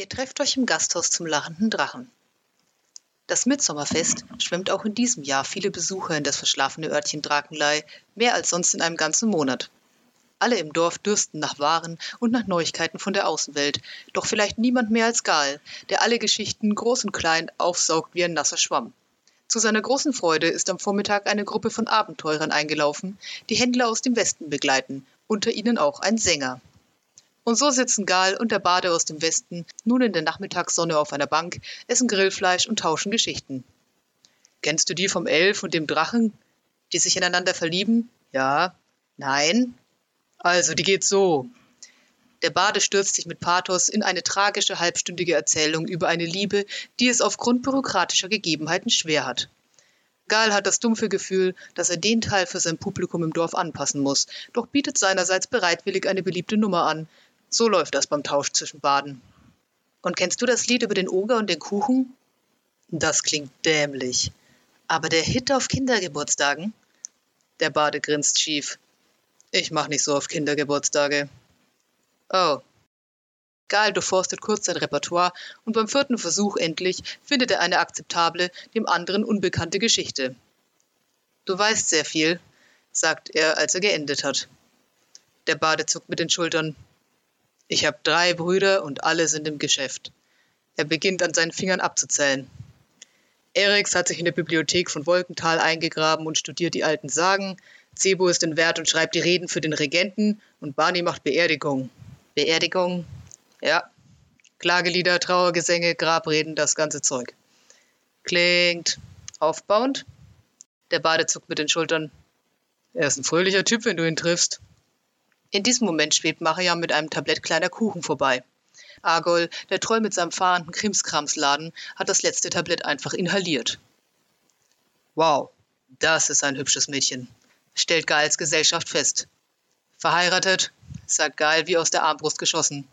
Ihr trefft euch im Gasthaus zum lachenden Drachen. Das Mitsommerfest schwemmt auch in diesem Jahr viele Besucher in das verschlafene Örtchen Drakenlei, mehr als sonst in einem ganzen Monat. Alle im Dorf dürsten nach Waren und nach Neuigkeiten von der Außenwelt, doch vielleicht niemand mehr als Gal, der alle Geschichten, groß und klein, aufsaugt wie ein nasser Schwamm. Zu seiner großen Freude ist am Vormittag eine Gruppe von Abenteurern eingelaufen, die Händler aus dem Westen begleiten, unter ihnen auch ein Sänger. Und so sitzen Gal und der Bade aus dem Westen nun in der Nachmittagssonne auf einer Bank, essen Grillfleisch und tauschen Geschichten. Kennst du die vom Elf und dem Drachen, die sich ineinander verlieben? Ja. Nein? Also, die geht so. Der Bade stürzt sich mit Pathos in eine tragische halbstündige Erzählung über eine Liebe, die es aufgrund bürokratischer Gegebenheiten schwer hat. Gal hat das dumpfe Gefühl, dass er den Teil für sein Publikum im Dorf anpassen muss, doch bietet seinerseits bereitwillig eine beliebte Nummer an, so läuft das beim Tausch zwischen Baden. Und kennst du das Lied über den Oger und den Kuchen? Das klingt dämlich. Aber der Hit auf Kindergeburtstagen? Der Bade grinst schief. Ich mach nicht so auf Kindergeburtstage. Oh. Gal durchforstet kurz sein Repertoire und beim vierten Versuch endlich findet er eine akzeptable, dem anderen unbekannte Geschichte. Du weißt sehr viel, sagt er, als er geendet hat. Der Bade zuckt mit den Schultern. Ich habe drei Brüder und alle sind im Geschäft. Er beginnt an seinen Fingern abzuzählen. Erix hat sich in der Bibliothek von Wolkental eingegraben und studiert die alten Sagen. Zebo ist in Wert und schreibt die Reden für den Regenten und Barney macht Beerdigung. Beerdigung? Ja. Klagelieder, Trauergesänge, Grabreden, das ganze Zeug. Klingt aufbauend. Der Bade zuckt mit den Schultern. Er ist ein fröhlicher Typ, wenn du ihn triffst. In diesem Moment schwebt Mariam mit einem Tablett kleiner Kuchen vorbei. Argol, der treu mit seinem fahrenden Krimskramsladen, hat das letzte Tablett einfach inhaliert. Wow, das ist ein hübsches Mädchen, stellt Geils Gesellschaft fest. Verheiratet, sagt Geil wie aus der Armbrust geschossen.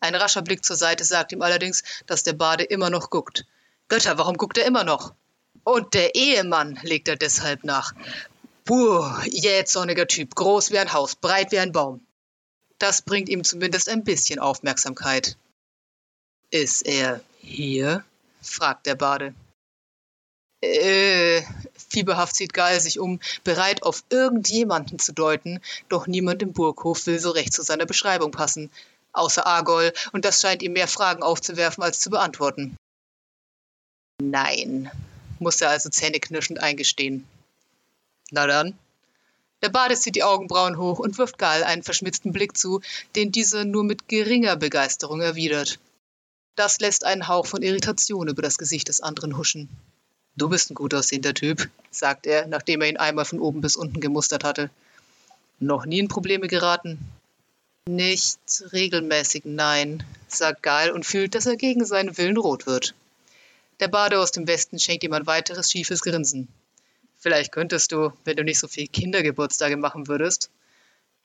Ein rascher Blick zur Seite sagt ihm allerdings, dass der Bade immer noch guckt. Götter, warum guckt er immer noch? Und der Ehemann, legt er deshalb nach. Puh, jähzorniger Typ, groß wie ein Haus, breit wie ein Baum. Das bringt ihm zumindest ein bisschen Aufmerksamkeit. Ist er hier? fragt der Bade. Äh, fieberhaft sieht Geil sich um, bereit auf irgendjemanden zu deuten, doch niemand im Burghof will so recht zu seiner Beschreibung passen, außer Argol, und das scheint ihm mehr Fragen aufzuwerfen als zu beantworten. Nein, muss er also zähneknirschend eingestehen. Na dann. Der Bade zieht die Augenbrauen hoch und wirft Gal einen verschmitzten Blick zu, den dieser nur mit geringer Begeisterung erwidert. Das lässt einen Hauch von Irritation über das Gesicht des anderen huschen. Du bist ein gut aussehender Typ, sagt er, nachdem er ihn einmal von oben bis unten gemustert hatte. Noch nie in Probleme geraten? Nicht regelmäßig, nein, sagt Gal und fühlt, dass er gegen seinen Willen rot wird. Der Bade aus dem Westen schenkt ihm ein weiteres schiefes Grinsen. Vielleicht könntest du, wenn du nicht so viel Kindergeburtstage machen würdest.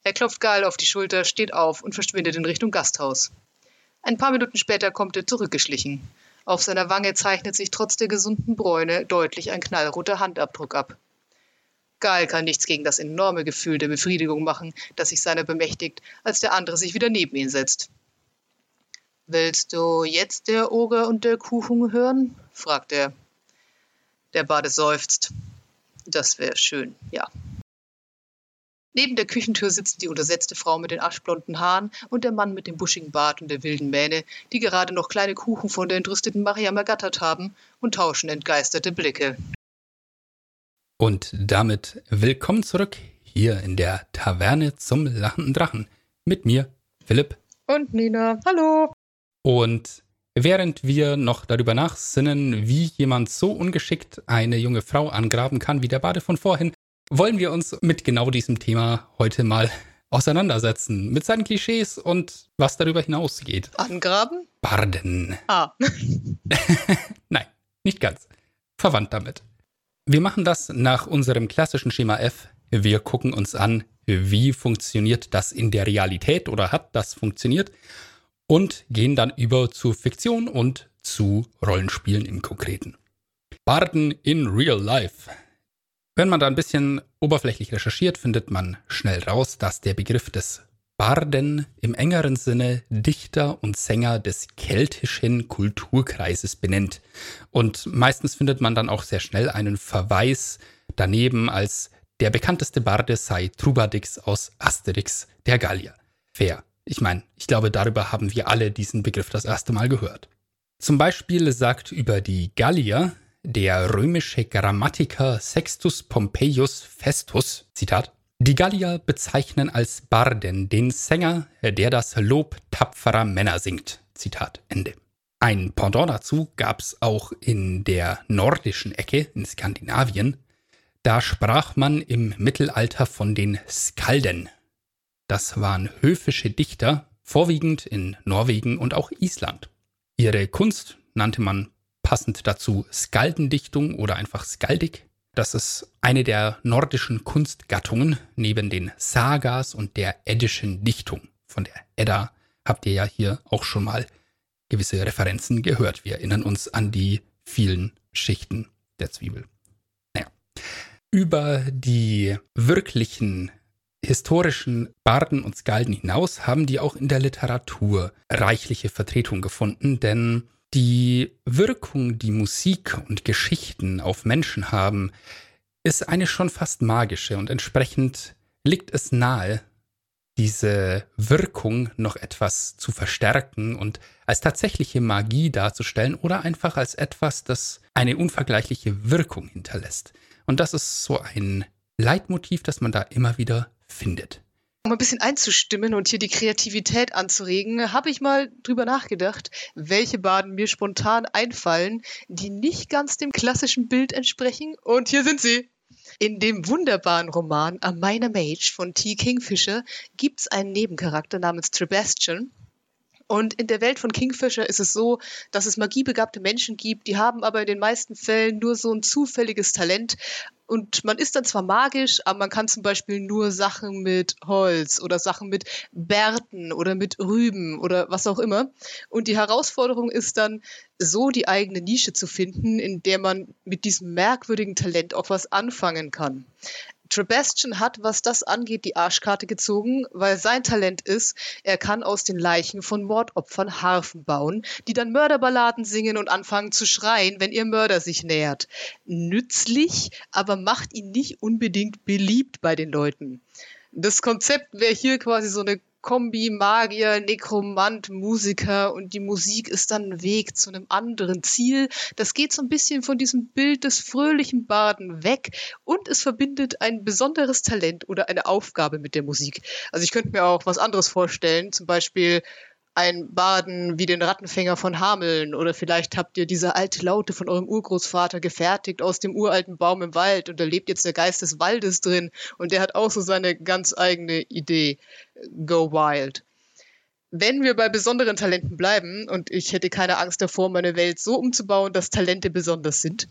Er klopft Gal auf die Schulter, steht auf und verschwindet in Richtung Gasthaus. Ein paar Minuten später kommt er zurückgeschlichen. Auf seiner Wange zeichnet sich trotz der gesunden Bräune deutlich ein knallroter Handabdruck ab. Gal kann nichts gegen das enorme Gefühl der Befriedigung machen, das sich seiner bemächtigt, als der andere sich wieder neben ihn setzt. Willst du jetzt der Oger und der Kuchen hören? fragt er. Der Bade seufzt. Das wäre schön, ja. Neben der Küchentür sitzt die untersetzte Frau mit den aschblonden Haaren und der Mann mit dem buschigen Bart und der wilden Mähne, die gerade noch kleine Kuchen von der entrüsteten Mariam ergattert haben und tauschen entgeisterte Blicke. Und damit willkommen zurück hier in der Taverne zum lachenden Drachen. Mit mir, Philipp. Und Nina. Hallo. Und Während wir noch darüber nachsinnen, wie jemand so ungeschickt eine junge Frau angraben kann wie der Bade von vorhin, wollen wir uns mit genau diesem Thema heute mal auseinandersetzen. Mit seinen Klischees und was darüber hinausgeht. Angraben? Barden. Ah. Nein, nicht ganz. Verwandt damit. Wir machen das nach unserem klassischen Schema F. Wir gucken uns an, wie funktioniert das in der Realität oder hat das funktioniert und gehen dann über zu Fiktion und zu Rollenspielen im Konkreten. Barden in Real Life. Wenn man da ein bisschen oberflächlich recherchiert, findet man schnell raus, dass der Begriff des Barden im engeren Sinne Dichter und Sänger des keltischen Kulturkreises benennt. Und meistens findet man dann auch sehr schnell einen Verweis daneben, als der bekannteste Barde sei Trubadix aus Asterix der Gallier. Fair. Ich meine, ich glaube, darüber haben wir alle diesen Begriff das erste Mal gehört. Zum Beispiel sagt über die Gallier der römische Grammatiker Sextus Pompeius Festus, Zitat, die Gallier bezeichnen als Barden den Sänger, der das Lob tapferer Männer singt. Zitat Ende. Ein Pendant dazu gab es auch in der nordischen Ecke, in Skandinavien. Da sprach man im Mittelalter von den Skalden. Das waren höfische Dichter, vorwiegend in Norwegen und auch Island. Ihre Kunst nannte man passend dazu Skaldendichtung oder einfach Skaldig. Das ist eine der nordischen Kunstgattungen neben den Sagas und der eddischen Dichtung. Von der Edda habt ihr ja hier auch schon mal gewisse Referenzen gehört. Wir erinnern uns an die vielen Schichten der Zwiebel. Naja. Über die wirklichen historischen Barden und Skalden hinaus haben die auch in der Literatur reichliche Vertretung gefunden, denn die Wirkung, die Musik und Geschichten auf Menschen haben, ist eine schon fast magische und entsprechend liegt es nahe, diese Wirkung noch etwas zu verstärken und als tatsächliche Magie darzustellen oder einfach als etwas, das eine unvergleichliche Wirkung hinterlässt. Und das ist so ein Leitmotiv, das man da immer wieder findet. Um ein bisschen einzustimmen und hier die Kreativität anzuregen, habe ich mal drüber nachgedacht, welche Baden mir spontan einfallen, die nicht ganz dem klassischen Bild entsprechen. Und hier sind sie. In dem wunderbaren Roman A Minor Mage von T. Kingfisher gibt es einen Nebencharakter namens Trebastian. Und in der Welt von Kingfisher ist es so, dass es magiebegabte Menschen gibt, die haben aber in den meisten Fällen nur so ein zufälliges Talent, und man ist dann zwar magisch, aber man kann zum Beispiel nur Sachen mit Holz oder Sachen mit Bärten oder mit Rüben oder was auch immer. Und die Herausforderung ist dann, so die eigene Nische zu finden, in der man mit diesem merkwürdigen Talent auch was anfangen kann. Trebastian hat, was das angeht, die Arschkarte gezogen, weil sein Talent ist, er kann aus den Leichen von Mordopfern Harfen bauen, die dann Mörderballaden singen und anfangen zu schreien, wenn ihr Mörder sich nähert. Nützlich, aber macht ihn nicht unbedingt beliebt bei den Leuten. Das Konzept wäre hier quasi so eine Kombi Magier, Nekromant, Musiker und die Musik ist dann ein Weg zu einem anderen Ziel. Das geht so ein bisschen von diesem Bild des fröhlichen Baden weg und es verbindet ein besonderes Talent oder eine Aufgabe mit der Musik. Also ich könnte mir auch was anderes vorstellen, zum Beispiel ein Baden wie den Rattenfänger von Hameln oder vielleicht habt ihr diese alte Laute von eurem Urgroßvater gefertigt aus dem uralten Baum im Wald und da lebt jetzt der Geist des Waldes drin und der hat auch so seine ganz eigene Idee. Go wild. Wenn wir bei besonderen Talenten bleiben und ich hätte keine Angst davor, meine Welt so umzubauen, dass Talente besonders sind,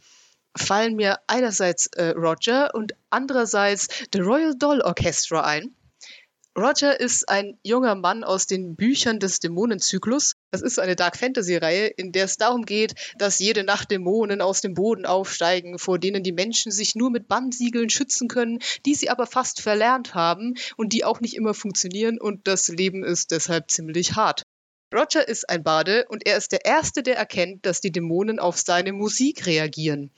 fallen mir einerseits äh, Roger und andererseits The Royal Doll Orchestra ein Roger ist ein junger Mann aus den Büchern des Dämonenzyklus. Das ist eine Dark Fantasy-Reihe, in der es darum geht, dass jede Nacht Dämonen aus dem Boden aufsteigen, vor denen die Menschen sich nur mit Bannsiegeln schützen können, die sie aber fast verlernt haben und die auch nicht immer funktionieren und das Leben ist deshalb ziemlich hart. Roger ist ein Bade und er ist der Erste, der erkennt, dass die Dämonen auf seine Musik reagieren.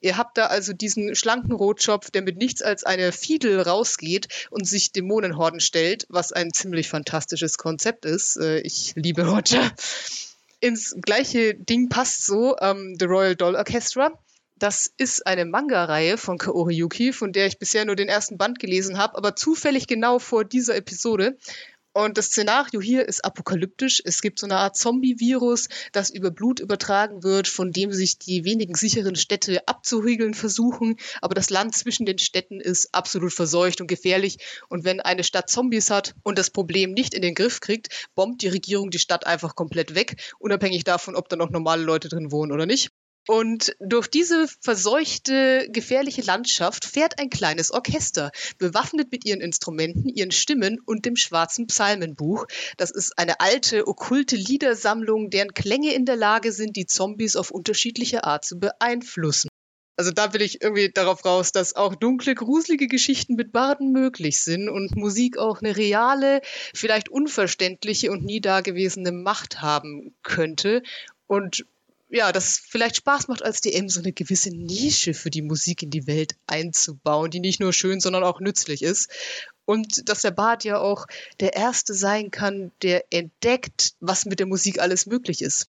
Ihr habt da also diesen schlanken Rotschopf, der mit nichts als einer Fiedel rausgeht und sich Dämonenhorden stellt, was ein ziemlich fantastisches Konzept ist. Äh, ich liebe Roger. Ins gleiche Ding passt so ähm, The Royal Doll Orchestra. Das ist eine Manga-Reihe von Kaori Yuki, von der ich bisher nur den ersten Band gelesen habe, aber zufällig genau vor dieser Episode. Und das Szenario hier ist apokalyptisch. Es gibt so eine Art Zombie-Virus, das über Blut übertragen wird, von dem sich die wenigen sicheren Städte abzuriegeln versuchen. Aber das Land zwischen den Städten ist absolut verseucht und gefährlich. Und wenn eine Stadt Zombies hat und das Problem nicht in den Griff kriegt, bombt die Regierung die Stadt einfach komplett weg, unabhängig davon, ob da noch normale Leute drin wohnen oder nicht. Und durch diese verseuchte, gefährliche Landschaft fährt ein kleines Orchester, bewaffnet mit ihren Instrumenten, ihren Stimmen und dem schwarzen Psalmenbuch. Das ist eine alte, okkulte Liedersammlung, deren Klänge in der Lage sind, die Zombies auf unterschiedliche Art zu beeinflussen. Also da will ich irgendwie darauf raus, dass auch dunkle, gruselige Geschichten mit Barden möglich sind und Musik auch eine reale, vielleicht unverständliche und nie dagewesene Macht haben könnte. Und ja, das vielleicht Spaß macht, als DM so eine gewisse Nische für die Musik in die Welt einzubauen, die nicht nur schön, sondern auch nützlich ist. Und dass der Bard ja auch der Erste sein kann, der entdeckt, was mit der Musik alles möglich ist.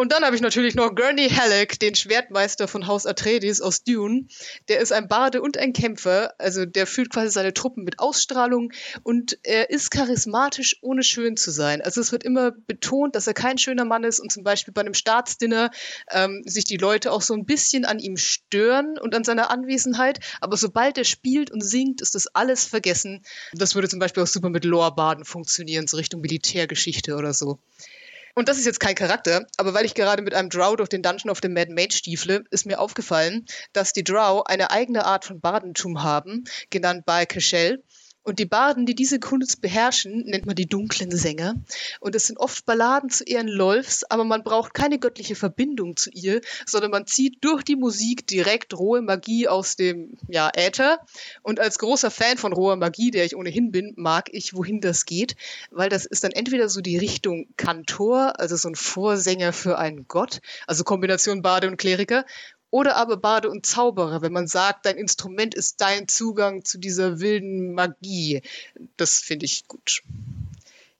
Und dann habe ich natürlich noch Gurney Halleck, den Schwertmeister von Haus Atreides aus Dune. Der ist ein Barde und ein Kämpfer, also der führt quasi seine Truppen mit Ausstrahlung und er ist charismatisch, ohne schön zu sein. Also es wird immer betont, dass er kein schöner Mann ist und zum Beispiel bei einem Staatsdinner ähm, sich die Leute auch so ein bisschen an ihm stören und an seiner Anwesenheit. Aber sobald er spielt und singt, ist das alles vergessen. Das würde zum Beispiel auch super mit Lore-Baden funktionieren, so Richtung Militärgeschichte oder so. Und das ist jetzt kein Charakter, aber weil ich gerade mit einem Drow durch den Dungeon of the Mad Mage stiefle, ist mir aufgefallen, dass die Drow eine eigene Art von Badentum haben, genannt Baal Keshel. Und die Barden, die diese Kunst beherrschen, nennt man die dunklen Sänger. Und es sind oft Balladen zu Ehren Lolfs, aber man braucht keine göttliche Verbindung zu ihr, sondern man zieht durch die Musik direkt rohe Magie aus dem ja, Äther. Und als großer Fan von roher Magie, der ich ohnehin bin, mag ich, wohin das geht, weil das ist dann entweder so die Richtung Kantor, also so ein Vorsänger für einen Gott, also Kombination Bade und Kleriker, oder aber Bade und Zauberer, wenn man sagt, dein Instrument ist dein Zugang zu dieser wilden Magie. Das finde ich gut.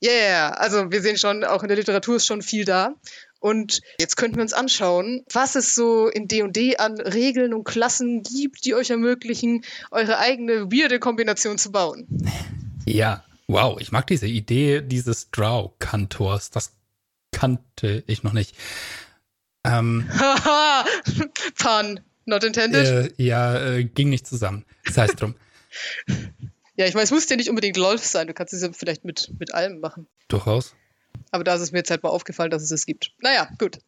Yeah, also wir sehen schon, auch in der Literatur ist schon viel da. Und jetzt könnten wir uns anschauen, was es so in D&D an Regeln und Klassen gibt, die euch ermöglichen, eure eigene weirde Kombination zu bauen. Ja, wow, ich mag diese Idee dieses Drow-Kantors. Das kannte ich noch nicht. Ähm, Pun, not intended. Äh, ja, äh, ging nicht zusammen. Das heißt drum. ja, ich meine, es muss ja nicht unbedingt LOLF sein. Du kannst es ja vielleicht mit, mit allem machen. Durchaus. Aber da ist es mir jetzt halt mal aufgefallen, dass es es gibt. Naja, gut.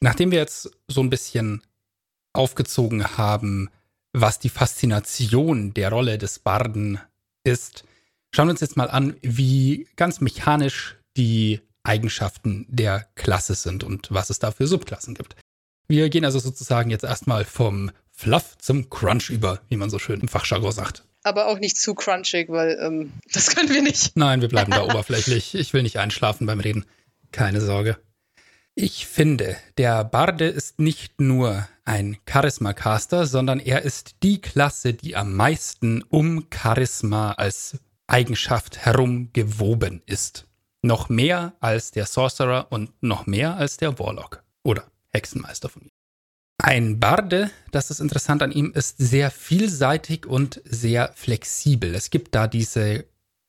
Nachdem wir jetzt so ein bisschen aufgezogen haben, was die Faszination der Rolle des Barden ist, schauen wir uns jetzt mal an, wie ganz mechanisch die Eigenschaften der Klasse sind und was es da für Subklassen gibt. Wir gehen also sozusagen jetzt erstmal vom Fluff zum Crunch über, wie man so schön im Fachjargon sagt. Aber auch nicht zu crunchig, weil ähm, das können wir nicht. Nein, wir bleiben da oberflächlich. Ich will nicht einschlafen beim Reden. Keine Sorge. Ich finde, der Barde ist nicht nur ein Charisma-Caster, sondern er ist die Klasse, die am meisten um Charisma als Eigenschaft herum gewoben ist. Noch mehr als der Sorcerer und noch mehr als der Warlock oder Hexenmeister von mir. Ein Barde, das ist interessant an ihm, ist sehr vielseitig und sehr flexibel. Es gibt da diese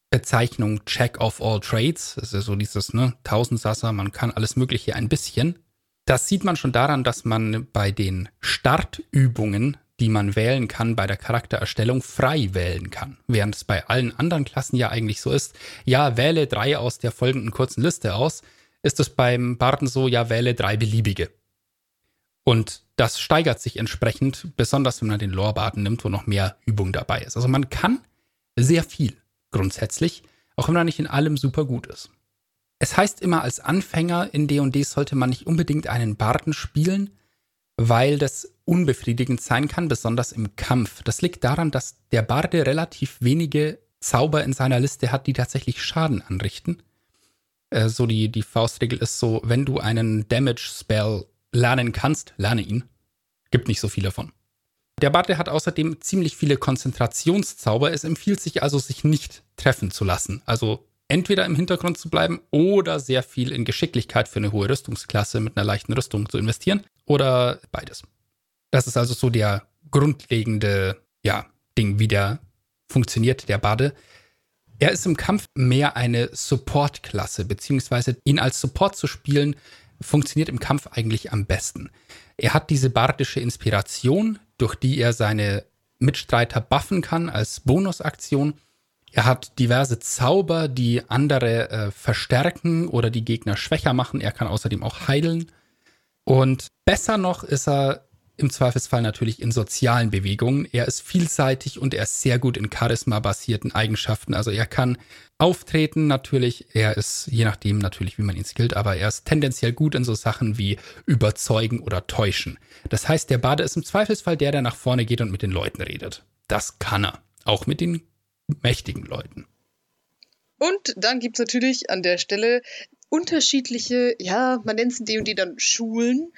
Bezeichnung Check of all Trades. Das ist so dieses, ne, Tausendsasser, man kann alles Mögliche ein bisschen. Das sieht man schon daran, dass man bei den Startübungen die man wählen kann bei der Charaktererstellung, frei wählen kann. Während es bei allen anderen Klassen ja eigentlich so ist, ja, wähle drei aus der folgenden kurzen Liste aus, ist es beim Barden so, ja, wähle drei beliebige. Und das steigert sich entsprechend, besonders wenn man den Lore-Barden nimmt, wo noch mehr Übung dabei ist. Also man kann sehr viel grundsätzlich, auch wenn man nicht in allem super gut ist. Es heißt immer, als Anfänger in D&D sollte man nicht unbedingt einen Barden spielen, weil das unbefriedigend sein kann, besonders im Kampf. Das liegt daran, dass der Barde relativ wenige Zauber in seiner Liste hat, die tatsächlich Schaden anrichten. Äh, so die, die Faustregel ist so, wenn du einen Damage-Spell lernen kannst, lerne ihn. Gibt nicht so viel davon. Der Barde hat außerdem ziemlich viele Konzentrationszauber. Es empfiehlt sich also, sich nicht treffen zu lassen. Also entweder im Hintergrund zu bleiben oder sehr viel in Geschicklichkeit für eine hohe Rüstungsklasse mit einer leichten Rüstung zu investieren oder beides. Das ist also so der grundlegende, ja, Ding, wie der funktioniert, der Bade. Er ist im Kampf mehr eine Support-Klasse, beziehungsweise ihn als Support zu spielen, funktioniert im Kampf eigentlich am besten. Er hat diese bardische Inspiration, durch die er seine Mitstreiter buffen kann als Bonusaktion. Er hat diverse Zauber, die andere äh, verstärken oder die Gegner schwächer machen. Er kann außerdem auch heilen. Und besser noch ist er im Zweifelsfall natürlich in sozialen Bewegungen. Er ist vielseitig und er ist sehr gut in Charisma-basierten Eigenschaften. Also er kann auftreten natürlich. Er ist, je nachdem natürlich, wie man ihn skillt, aber er ist tendenziell gut in so Sachen wie überzeugen oder täuschen. Das heißt, der Bade ist im Zweifelsfall der, der nach vorne geht und mit den Leuten redet. Das kann er. Auch mit den mächtigen Leuten. Und dann gibt es natürlich an der Stelle unterschiedliche, ja, man nennt es und die dann Schulen.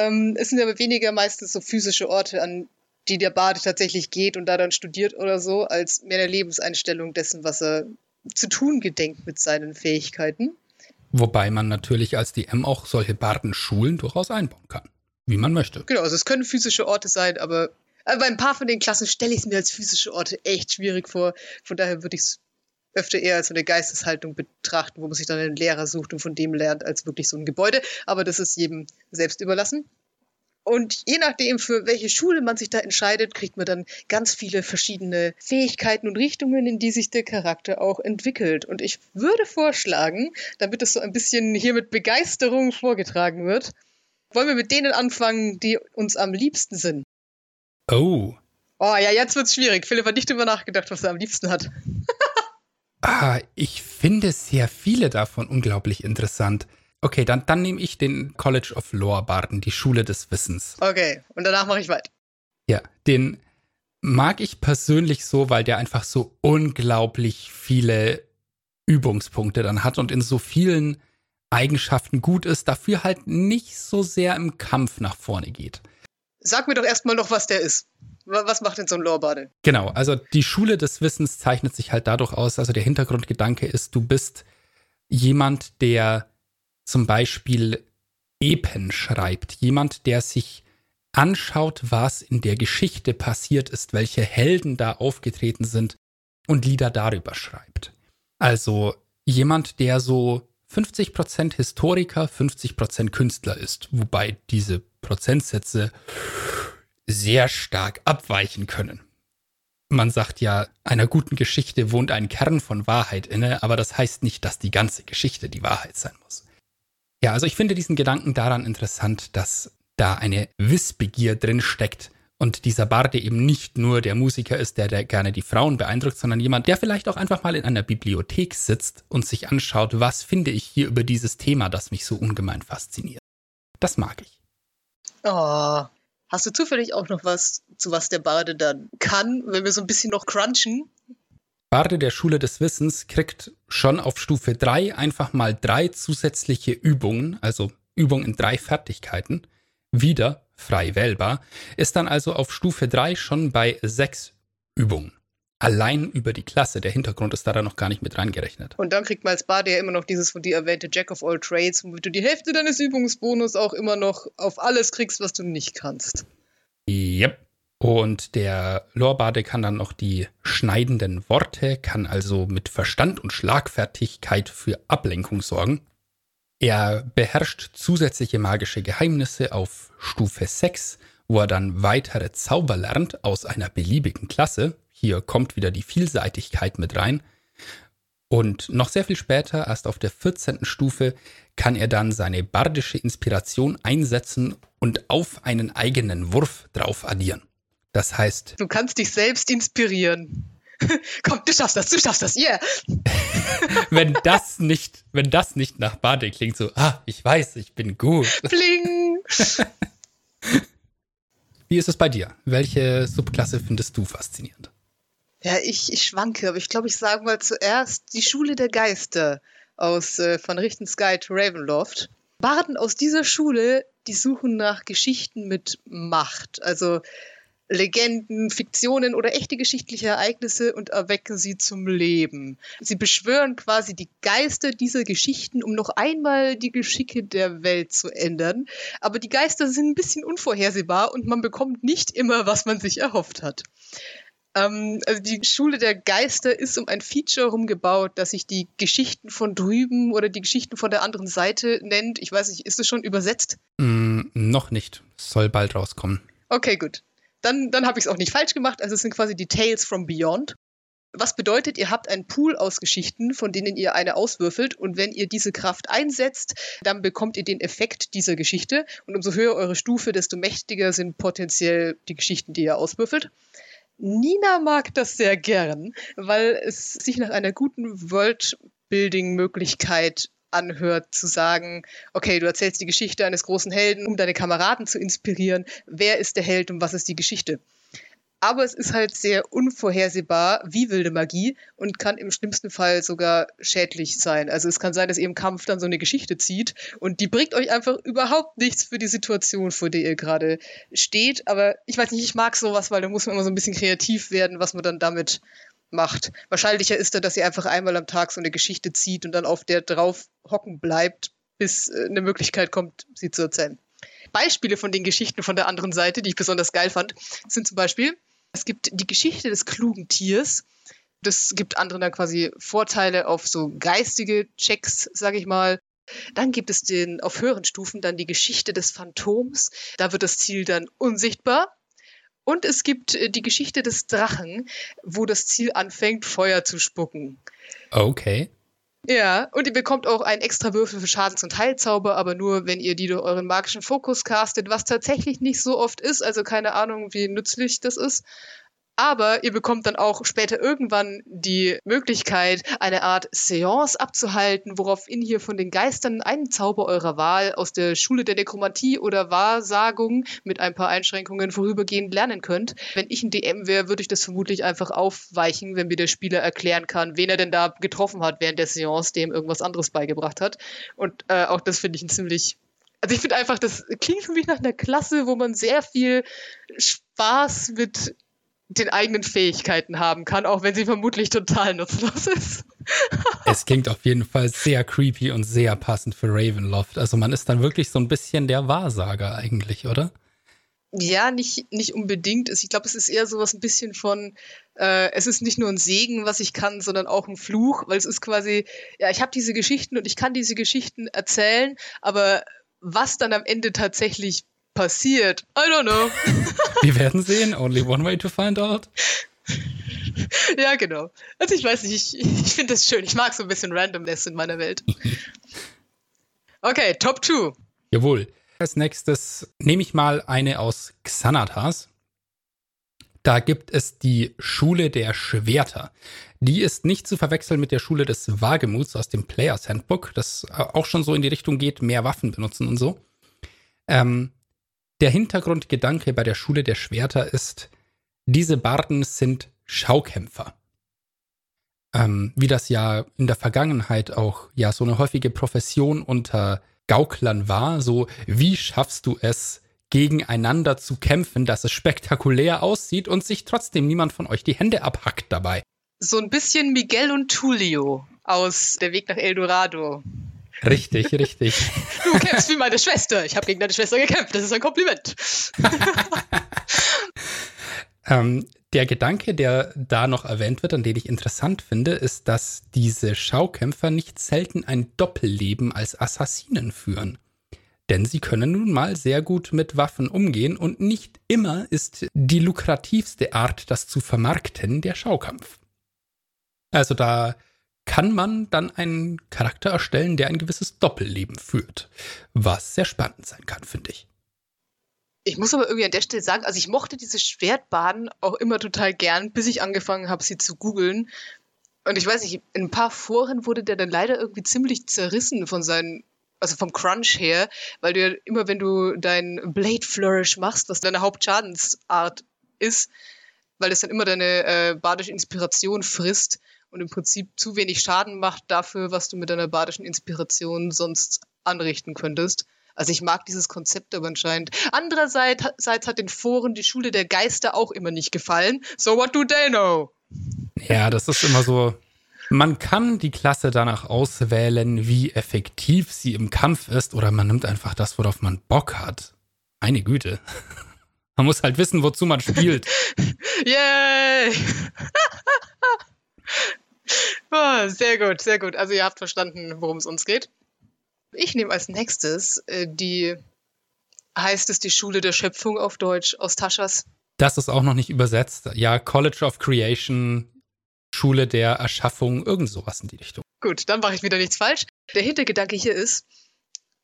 Ähm, es sind aber weniger meistens so physische Orte, an die der Bade tatsächlich geht und da dann studiert oder so, als mehr eine Lebenseinstellung dessen, was er zu tun gedenkt mit seinen Fähigkeiten. Wobei man natürlich als DM auch solche Bardenschulen durchaus einbauen kann, wie man möchte. Genau, also es können physische Orte sein, aber, aber bei ein paar von den Klassen stelle ich es mir als physische Orte echt schwierig vor. Von daher würde ich es öfter eher als eine Geisteshaltung betrachten, wo man sich dann einen Lehrer sucht und von dem lernt, als wirklich so ein Gebäude. Aber das ist jedem selbst überlassen. Und je nachdem, für welche Schule man sich da entscheidet, kriegt man dann ganz viele verschiedene Fähigkeiten und Richtungen, in die sich der Charakter auch entwickelt. Und ich würde vorschlagen, damit es so ein bisschen hier mit Begeisterung vorgetragen wird, wollen wir mit denen anfangen, die uns am liebsten sind. Oh. Oh ja, jetzt wird's schwierig. Philipp hat nicht drüber nachgedacht, was er am liebsten hat. Ah, ich finde sehr viele davon unglaublich interessant. Okay, dann, dann nehme ich den College of Lore Barden, die Schule des Wissens. Okay, und danach mache ich weiter. Ja, den mag ich persönlich so, weil der einfach so unglaublich viele Übungspunkte dann hat und in so vielen Eigenschaften gut ist, dafür halt nicht so sehr im Kampf nach vorne geht. Sag mir doch erstmal noch, was der ist. Was macht denn so ein Lorebade? Genau, also die Schule des Wissens zeichnet sich halt dadurch aus, also der Hintergrundgedanke ist, du bist jemand, der zum Beispiel Epen schreibt, jemand, der sich anschaut, was in der Geschichte passiert ist, welche Helden da aufgetreten sind und Lieder darüber schreibt. Also jemand, der so 50% Historiker, 50% Künstler ist, wobei diese Prozentsätze sehr stark abweichen können. Man sagt ja, einer guten Geschichte wohnt ein Kern von Wahrheit inne, aber das heißt nicht, dass die ganze Geschichte die Wahrheit sein muss. Ja, also ich finde diesen Gedanken daran interessant, dass da eine Wissbegier drin steckt und dieser Barde eben nicht nur der Musiker ist, der, der gerne die Frauen beeindruckt, sondern jemand, der vielleicht auch einfach mal in einer Bibliothek sitzt und sich anschaut, was finde ich hier über dieses Thema, das mich so ungemein fasziniert. Das mag ich. Oh, Hast du zufällig auch noch was, zu was der Barde dann kann, wenn wir so ein bisschen noch crunchen? Barde der Schule des Wissens kriegt schon auf Stufe 3 einfach mal drei zusätzliche Übungen, also Übungen in drei Fertigkeiten, wieder frei wählbar, ist dann also auf Stufe 3 schon bei sechs Übungen allein über die Klasse. Der Hintergrund ist da dann noch gar nicht mit reingerechnet. Und dann kriegt man als Bade ja immer noch dieses von dir erwähnte Jack of all Trades, womit du die Hälfte deines Übungsbonus auch immer noch auf alles kriegst, was du nicht kannst. Yep. Und der Lorbade kann dann noch die schneidenden Worte, kann also mit Verstand und Schlagfertigkeit für Ablenkung sorgen. Er beherrscht zusätzliche magische Geheimnisse auf Stufe 6, wo er dann weitere Zauber lernt aus einer beliebigen Klasse, hier kommt wieder die Vielseitigkeit mit rein. Und noch sehr viel später, erst auf der 14. Stufe, kann er dann seine bardische Inspiration einsetzen und auf einen eigenen Wurf drauf addieren. Das heißt. Du kannst dich selbst inspirieren. Komm, du schaffst das, du schaffst das, yeah. wenn das nicht, wenn das nicht nach Bade klingt, so, ah, ich weiß, ich bin gut. Bling. Wie ist es bei dir? Welche Subklasse findest du faszinierend? Ja, ich, ich schwanke, aber ich glaube, ich sage mal zuerst die Schule der Geister aus äh, von Richtensky to Ravenloft. Barden aus dieser Schule, die suchen nach Geschichten mit Macht, also Legenden, Fiktionen oder echte geschichtliche Ereignisse und erwecken sie zum Leben. Sie beschwören quasi die Geister dieser Geschichten, um noch einmal die Geschicke der Welt zu ändern. Aber die Geister sind ein bisschen unvorhersehbar und man bekommt nicht immer, was man sich erhofft hat. Ähm, also die Schule der Geister ist um ein Feature rumgebaut, das sich die Geschichten von drüben oder die Geschichten von der anderen Seite nennt. Ich weiß nicht, ist es schon übersetzt? Mm, noch nicht. Soll bald rauskommen. Okay, gut. Dann, dann habe ich es auch nicht falsch gemacht. Also es sind quasi die Tales from Beyond. Was bedeutet, ihr habt einen Pool aus Geschichten, von denen ihr eine auswürfelt und wenn ihr diese Kraft einsetzt, dann bekommt ihr den Effekt dieser Geschichte und umso höher eure Stufe, desto mächtiger sind potenziell die Geschichten, die ihr auswürfelt. Nina mag das sehr gern, weil es sich nach einer guten Worldbuilding-Möglichkeit anhört, zu sagen, okay, du erzählst die Geschichte eines großen Helden, um deine Kameraden zu inspirieren. Wer ist der Held und was ist die Geschichte? Aber es ist halt sehr unvorhersehbar, wie wilde Magie und kann im schlimmsten Fall sogar schädlich sein. Also es kann sein, dass ihr im Kampf dann so eine Geschichte zieht und die bringt euch einfach überhaupt nichts für die Situation, vor der ihr gerade steht. Aber ich weiß nicht, ich mag sowas, weil da muss man immer so ein bisschen kreativ werden, was man dann damit macht. Wahrscheinlicher ist da, dass ihr einfach einmal am Tag so eine Geschichte zieht und dann auf der drauf hocken bleibt, bis äh, eine Möglichkeit kommt, sie zu erzählen. Beispiele von den Geschichten von der anderen Seite, die ich besonders geil fand, sind zum Beispiel es gibt die Geschichte des klugen Tiers. Das gibt anderen dann quasi Vorteile auf so geistige Checks, sage ich mal. Dann gibt es den auf höheren Stufen dann die Geschichte des Phantoms. Da wird das Ziel dann unsichtbar. Und es gibt äh, die Geschichte des Drachen, wo das Ziel anfängt, Feuer zu spucken. Okay. Ja, und ihr bekommt auch einen extra Würfel für Schadens- und Heilzauber, aber nur, wenn ihr die durch euren magischen Fokus castet, was tatsächlich nicht so oft ist, also keine Ahnung, wie nützlich das ist. Aber ihr bekommt dann auch später irgendwann die Möglichkeit, eine Art Seance abzuhalten, woraufhin hier von den Geistern einen Zauber eurer Wahl aus der Schule der Nekromantie oder Wahrsagung mit ein paar Einschränkungen vorübergehend lernen könnt. Wenn ich ein DM wäre, würde ich das vermutlich einfach aufweichen, wenn mir der Spieler erklären kann, wen er denn da getroffen hat während der Seance, dem irgendwas anderes beigebracht hat. Und äh, auch das finde ich ein ziemlich also ich finde einfach, das klingt für mich nach einer Klasse, wo man sehr viel Spaß mit den eigenen Fähigkeiten haben kann, auch wenn sie vermutlich total nutzlos ist. es klingt auf jeden Fall sehr creepy und sehr passend für Ravenloft. Also man ist dann wirklich so ein bisschen der Wahrsager eigentlich, oder? Ja, nicht, nicht unbedingt. Ich glaube, es ist eher so was ein bisschen von, äh, es ist nicht nur ein Segen, was ich kann, sondern auch ein Fluch, weil es ist quasi, ja, ich habe diese Geschichten und ich kann diese Geschichten erzählen, aber was dann am Ende tatsächlich passiert. I don't know. Wir werden sehen. Only one way to find out. Ja, genau. Also ich weiß nicht, ich, ich finde das schön. Ich mag so ein bisschen Randomness in meiner Welt. Okay, Top 2. Jawohl. Als nächstes nehme ich mal eine aus Xanatas. Da gibt es die Schule der Schwerter. Die ist nicht zu verwechseln mit der Schule des Wagemuts aus dem Players Handbook, das auch schon so in die Richtung geht, mehr Waffen benutzen und so. Ähm, der Hintergrundgedanke bei der Schule der Schwerter ist, diese Barden sind Schaukämpfer. Ähm, wie das ja in der Vergangenheit auch ja so eine häufige Profession unter Gauklern war, so wie schaffst du es, gegeneinander zu kämpfen, dass es spektakulär aussieht und sich trotzdem niemand von euch die Hände abhackt dabei. So ein bisschen Miguel und Tulio aus Der Weg nach El Dorado. Richtig, richtig. Du kämpfst wie meine Schwester. Ich habe gegen deine Schwester gekämpft. Das ist ein Kompliment. ähm, der Gedanke, der da noch erwähnt wird, an den ich interessant finde, ist, dass diese Schaukämpfer nicht selten ein Doppelleben als Assassinen führen. Denn sie können nun mal sehr gut mit Waffen umgehen und nicht immer ist die lukrativste Art, das zu vermarkten, der Schaukampf. Also da kann man dann einen Charakter erstellen, der ein gewisses Doppelleben führt. Was sehr spannend sein kann, finde ich. Ich muss aber irgendwie an der Stelle sagen, also ich mochte diese Schwertbahnen auch immer total gern, bis ich angefangen habe, sie zu googeln. Und ich weiß nicht, in ein paar Foren wurde der dann leider irgendwie ziemlich zerrissen von seinen, also vom Crunch her, weil du ja immer, wenn du dein Blade Flourish machst, was deine Hauptschadensart ist, weil es dann immer deine äh, badische Inspiration frisst, und im Prinzip zu wenig Schaden macht dafür, was du mit deiner badischen Inspiration sonst anrichten könntest. Also ich mag dieses Konzept aber anscheinend. Andererseits hat den Foren die Schule der Geister auch immer nicht gefallen. So what do they know? Ja, das ist immer so. Man kann die Klasse danach auswählen, wie effektiv sie im Kampf ist, oder man nimmt einfach das, worauf man Bock hat. Eine Güte. Man muss halt wissen, wozu man spielt. Yay! oh, sehr gut, sehr gut. Also ihr habt verstanden, worum es uns geht. Ich nehme als nächstes äh, die, heißt es die Schule der Schöpfung auf Deutsch aus Taschas. Das ist auch noch nicht übersetzt. Ja, College of Creation, Schule der Erschaffung, irgend sowas in die Richtung. Gut, dann mache ich wieder nichts falsch. Der Hintergedanke hier ist,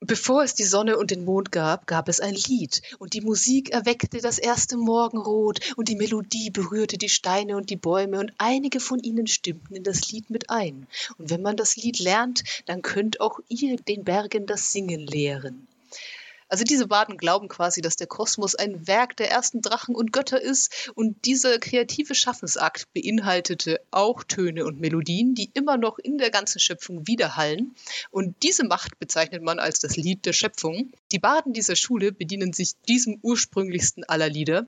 Bevor es die Sonne und den Mond gab, gab es ein Lied, und die Musik erweckte das erste Morgenrot, und die Melodie berührte die Steine und die Bäume, und einige von ihnen stimmten in das Lied mit ein. Und wenn man das Lied lernt, dann könnt auch ihr den Bergen das Singen lehren. Also diese Baden glauben quasi, dass der Kosmos ein Werk der ersten Drachen und Götter ist und dieser kreative Schaffensakt beinhaltete auch Töne und Melodien, die immer noch in der ganzen Schöpfung widerhallen. Und diese Macht bezeichnet man als das Lied der Schöpfung. Die Baden dieser Schule bedienen sich diesem ursprünglichsten aller Lieder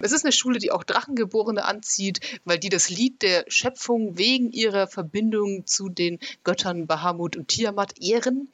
es ist eine Schule, die auch Drachengeborene anzieht, weil die das Lied der Schöpfung wegen ihrer Verbindung zu den Göttern Bahamut und Tiamat ehren.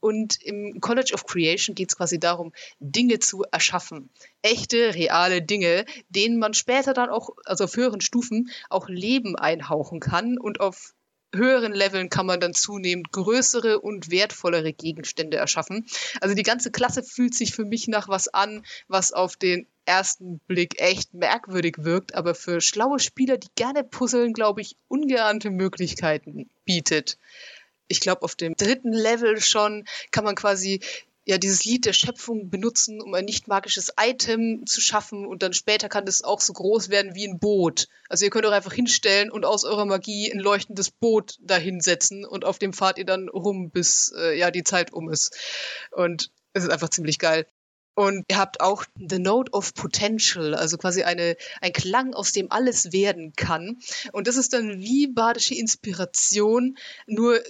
Und im College of Creation geht es quasi darum, Dinge zu erschaffen. Echte, reale Dinge, denen man später dann auch, also auf höheren Stufen, auch Leben einhauchen kann und auf höheren Leveln kann man dann zunehmend größere und wertvollere Gegenstände erschaffen. Also die ganze Klasse fühlt sich für mich nach was an, was auf den ersten Blick echt merkwürdig wirkt, aber für schlaue Spieler, die gerne puzzeln, glaube ich, ungeahnte Möglichkeiten bietet. Ich glaube, auf dem dritten Level schon kann man quasi ja dieses Lied der Schöpfung benutzen, um ein nicht magisches Item zu schaffen und dann später kann das auch so groß werden wie ein Boot. Also ihr könnt euch einfach hinstellen und aus eurer Magie ein leuchtendes Boot dahinsetzen und auf dem fahrt ihr dann rum, bis äh, ja die Zeit um ist. Und es ist einfach ziemlich geil. Und ihr habt auch The Note of Potential, also quasi eine, ein Klang, aus dem alles werden kann. Und das ist dann wie badische Inspiration, nur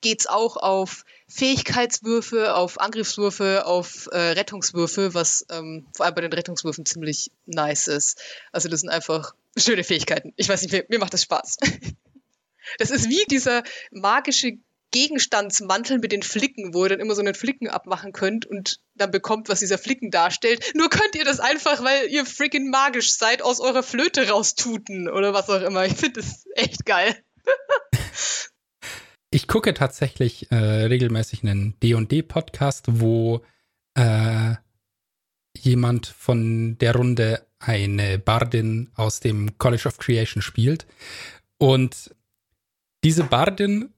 geht es auch auf Fähigkeitswürfe, auf Angriffswürfe, auf äh, Rettungswürfe, was ähm, vor allem bei den Rettungswürfen ziemlich nice ist. Also das sind einfach schöne Fähigkeiten. Ich weiß nicht, mir, mir macht das Spaß. Das ist wie dieser magische Gegenstandsmantel mit den Flicken, wo ihr dann immer so einen Flicken abmachen könnt und dann bekommt, was dieser Flicken darstellt. Nur könnt ihr das einfach, weil ihr freaking magisch seid, aus eurer Flöte raustuten oder was auch immer. Ich finde das echt geil. ich gucke tatsächlich äh, regelmäßig einen D&D-Podcast, wo äh, jemand von der Runde eine Bardin aus dem College of Creation spielt. Und diese Bardin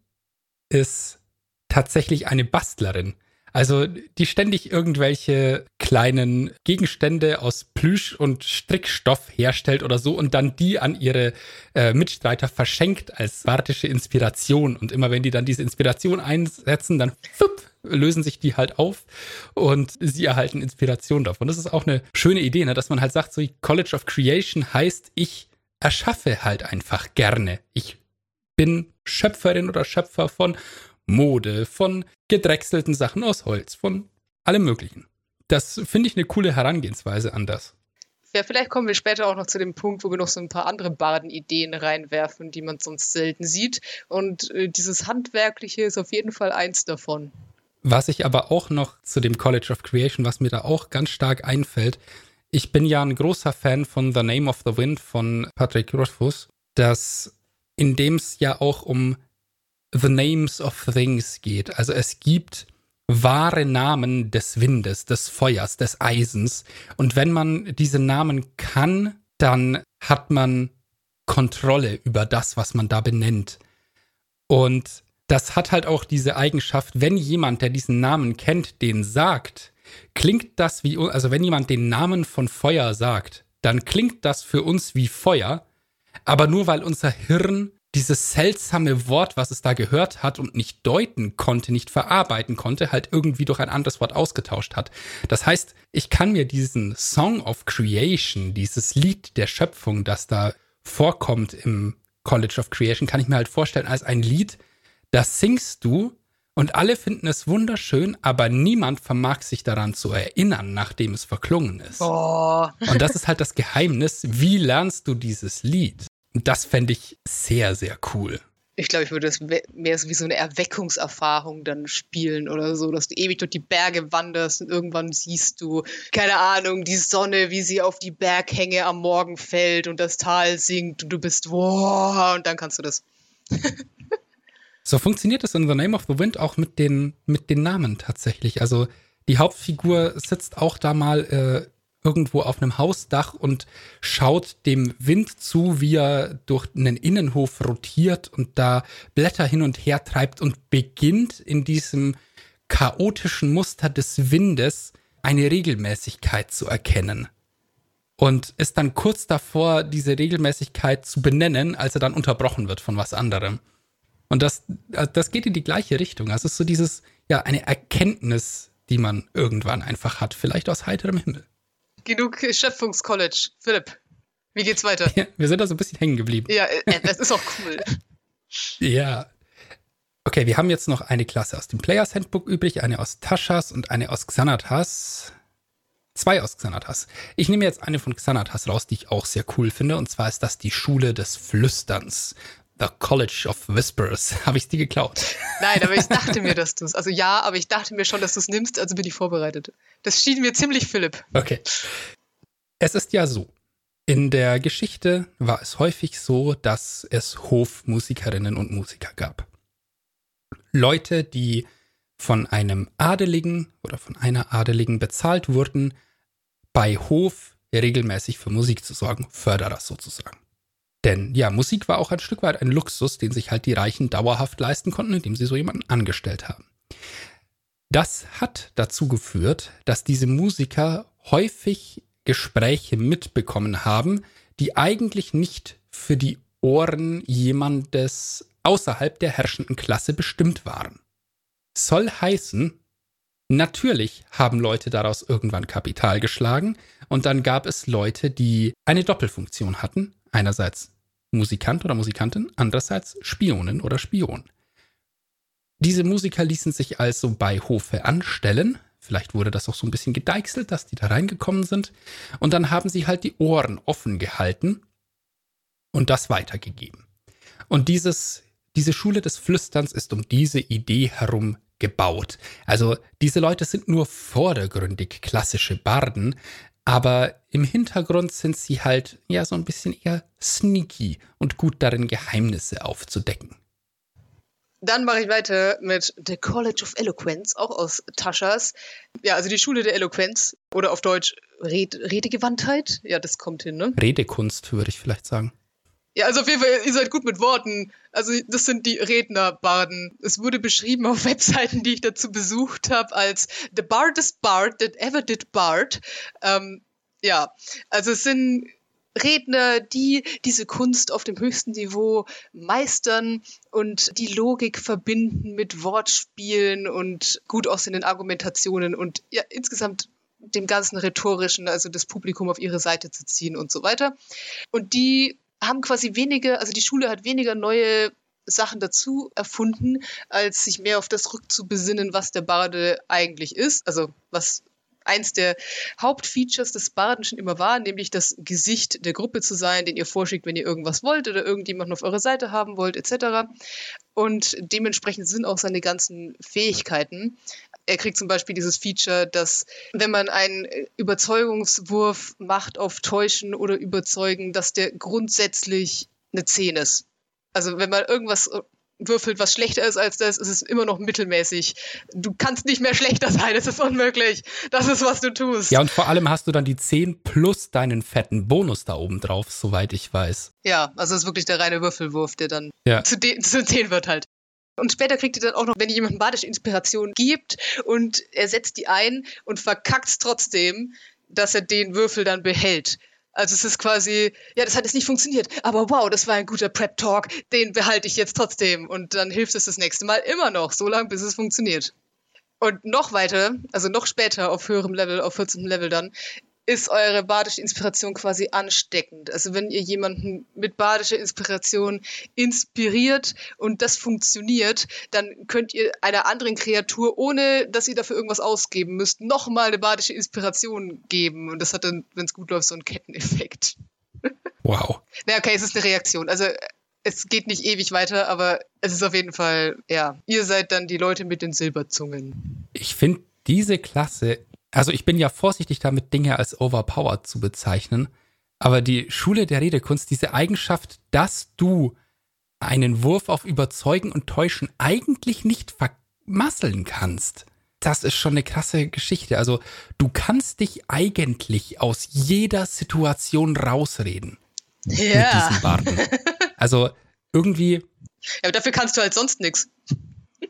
ist tatsächlich eine Bastlerin. Also die ständig irgendwelche kleinen Gegenstände aus Plüsch und Strickstoff herstellt oder so und dann die an ihre äh, Mitstreiter verschenkt als bardische Inspiration. Und immer wenn die dann diese Inspiration einsetzen, dann fupp, lösen sich die halt auf und sie erhalten Inspiration davon. Das ist auch eine schöne Idee, ne? dass man halt sagt, so College of Creation heißt, ich erschaffe halt einfach gerne. Ich bin Schöpferin oder Schöpfer von Mode, von gedrechselten Sachen aus Holz, von allem Möglichen. Das finde ich eine coole Herangehensweise an das. Ja, vielleicht kommen wir später auch noch zu dem Punkt, wo wir noch so ein paar andere Baden-Ideen reinwerfen, die man sonst selten sieht. Und äh, dieses Handwerkliche ist auf jeden Fall eins davon. Was ich aber auch noch zu dem College of Creation, was mir da auch ganz stark einfällt, ich bin ja ein großer Fan von The Name of the Wind von Patrick Rothfuss, das in dem es ja auch um The Names of Things geht. Also es gibt wahre Namen des Windes, des Feuers, des Eisens. Und wenn man diese Namen kann, dann hat man Kontrolle über das, was man da benennt. Und das hat halt auch diese Eigenschaft, wenn jemand, der diesen Namen kennt, den sagt, klingt das wie, also wenn jemand den Namen von Feuer sagt, dann klingt das für uns wie Feuer, aber nur weil unser Hirn dieses seltsame Wort, was es da gehört hat und nicht deuten konnte, nicht verarbeiten konnte, halt irgendwie durch ein anderes Wort ausgetauscht hat. Das heißt, ich kann mir diesen Song of Creation, dieses Lied der Schöpfung, das da vorkommt im College of Creation, kann ich mir halt vorstellen als ein Lied, das singst du und alle finden es wunderschön, aber niemand vermag sich daran zu erinnern, nachdem es verklungen ist. Oh. Und das ist halt das Geheimnis. Wie lernst du dieses Lied? Und das fände ich sehr, sehr cool. Ich glaube, ich würde das mehr so wie so eine Erweckungserfahrung dann spielen oder so, dass du ewig durch die Berge wanderst und irgendwann siehst du, keine Ahnung, die Sonne, wie sie auf die Berghänge am Morgen fällt und das Tal sinkt und du bist, wow, und dann kannst du das. so funktioniert es in The Name of the Wind auch mit den, mit den Namen tatsächlich. Also die Hauptfigur sitzt auch da mal äh, irgendwo auf einem Hausdach und schaut dem Wind zu, wie er durch einen Innenhof rotiert und da Blätter hin und her treibt und beginnt in diesem chaotischen Muster des Windes eine Regelmäßigkeit zu erkennen. Und ist dann kurz davor, diese Regelmäßigkeit zu benennen, als er dann unterbrochen wird von was anderem. Und das, das geht in die gleiche Richtung. Also ist so dieses, ja, eine Erkenntnis, die man irgendwann einfach hat, vielleicht aus heiterem Himmel genug Schöpfungscollege. Philipp, wie geht's weiter? Ja, wir sind da so ein bisschen hängen geblieben. Ja, äh, das ist auch cool. ja. Okay, wir haben jetzt noch eine Klasse aus dem Players Handbook übrig, eine aus Taschas und eine aus Xanatas. Zwei aus Xanatas. Ich nehme jetzt eine von Xanatas raus, die ich auch sehr cool finde, und zwar ist das die Schule des Flüsterns. The College of Whispers. Habe ich die geklaut? Nein, aber ich dachte mir, dass du es. Also ja, aber ich dachte mir schon, dass du es nimmst, also bin ich vorbereitet. Das schien mir ziemlich Philipp. Okay. Es ist ja so. In der Geschichte war es häufig so, dass es Hofmusikerinnen und Musiker gab. Leute, die von einem Adeligen oder von einer Adeligen bezahlt wurden, bei Hof regelmäßig für Musik zu sorgen, Förderer sozusagen. Denn ja, Musik war auch ein Stück weit ein Luxus, den sich halt die Reichen dauerhaft leisten konnten, indem sie so jemanden angestellt haben. Das hat dazu geführt, dass diese Musiker häufig Gespräche mitbekommen haben, die eigentlich nicht für die Ohren jemandes außerhalb der herrschenden Klasse bestimmt waren. Soll heißen, natürlich haben Leute daraus irgendwann Kapital geschlagen und dann gab es Leute, die eine Doppelfunktion hatten. Einerseits Musikant oder Musikantin, andererseits Spionin oder Spion. Diese Musiker ließen sich also bei Hofe anstellen. Vielleicht wurde das auch so ein bisschen gedeichselt, dass die da reingekommen sind. Und dann haben sie halt die Ohren offen gehalten und das weitergegeben. Und dieses, diese Schule des Flüsterns ist um diese Idee herum gebaut. Also diese Leute sind nur vordergründig klassische Barden, aber im Hintergrund sind sie halt ja so ein bisschen eher sneaky und gut darin, Geheimnisse aufzudecken. Dann mache ich weiter mit The College of Eloquence, auch aus Taschas. Ja, also die Schule der Eloquenz oder auf Deutsch Red Redegewandtheit. Ja, das kommt hin, ne? Redekunst, würde ich vielleicht sagen. Ja, also auf jeden Fall, ihr seid gut mit Worten. Also das sind die Rednerbarden. Es wurde beschrieben auf Webseiten, die ich dazu besucht habe, als The Bardest Bard that ever did Bard. Ähm, ja, also es sind Redner, die diese Kunst auf dem höchsten Niveau meistern und die Logik verbinden mit Wortspielen und gut aussehenden Argumentationen und ja, insgesamt dem ganzen rhetorischen, also das Publikum auf ihre Seite zu ziehen und so weiter. Und die haben quasi weniger, also die Schule hat weniger neue Sachen dazu erfunden, als sich mehr auf das rückzubesinnen, was der Barde eigentlich ist. Also was eins der Hauptfeatures des Barden schon immer war, nämlich das Gesicht der Gruppe zu sein, den ihr vorschickt, wenn ihr irgendwas wollt oder irgendjemanden auf eurer Seite haben wollt, etc. Und dementsprechend sind auch seine ganzen Fähigkeiten. Er kriegt zum Beispiel dieses Feature, dass wenn man einen Überzeugungswurf macht auf Täuschen oder Überzeugen, dass der grundsätzlich eine 10 ist. Also wenn man irgendwas würfelt, was schlechter ist als das, ist es immer noch mittelmäßig. Du kannst nicht mehr schlechter sein, es ist unmöglich. Das ist, was du tust. Ja, und vor allem hast du dann die 10 plus deinen fetten Bonus da oben drauf, soweit ich weiß. Ja, also es ist wirklich der reine Würfelwurf, der dann ja. zu, zu 10 wird halt. Und später kriegt ihr dann auch noch, wenn ihr jemandem badische Inspiration gibt und er setzt die ein und verkackt es trotzdem, dass er den Würfel dann behält. Also es ist quasi, ja, das hat jetzt nicht funktioniert, aber wow, das war ein guter Prep-Talk, den behalte ich jetzt trotzdem. Und dann hilft es das nächste Mal immer noch, so lange, bis es funktioniert. Und noch weiter, also noch später auf höherem Level, auf 14. Level dann, ist eure badische Inspiration quasi ansteckend. Also wenn ihr jemanden mit badischer Inspiration inspiriert und das funktioniert, dann könnt ihr einer anderen Kreatur, ohne dass ihr dafür irgendwas ausgeben müsst, nochmal eine badische Inspiration geben. Und das hat dann, wenn es gut läuft, so einen Ketteneffekt. Wow. Na, okay, es ist eine Reaktion. Also es geht nicht ewig weiter, aber es ist auf jeden Fall, ja, ihr seid dann die Leute mit den Silberzungen. Ich finde diese Klasse also ich bin ja vorsichtig damit, Dinge als overpowered zu bezeichnen, aber die Schule der Redekunst, diese Eigenschaft, dass du einen Wurf auf Überzeugen und Täuschen eigentlich nicht vermasseln kannst. das ist schon eine krasse Geschichte. Also du kannst dich eigentlich aus jeder Situation rausreden. Ja. Mit diesem Barten. Also irgendwie. Ja, aber dafür kannst du halt sonst nichts.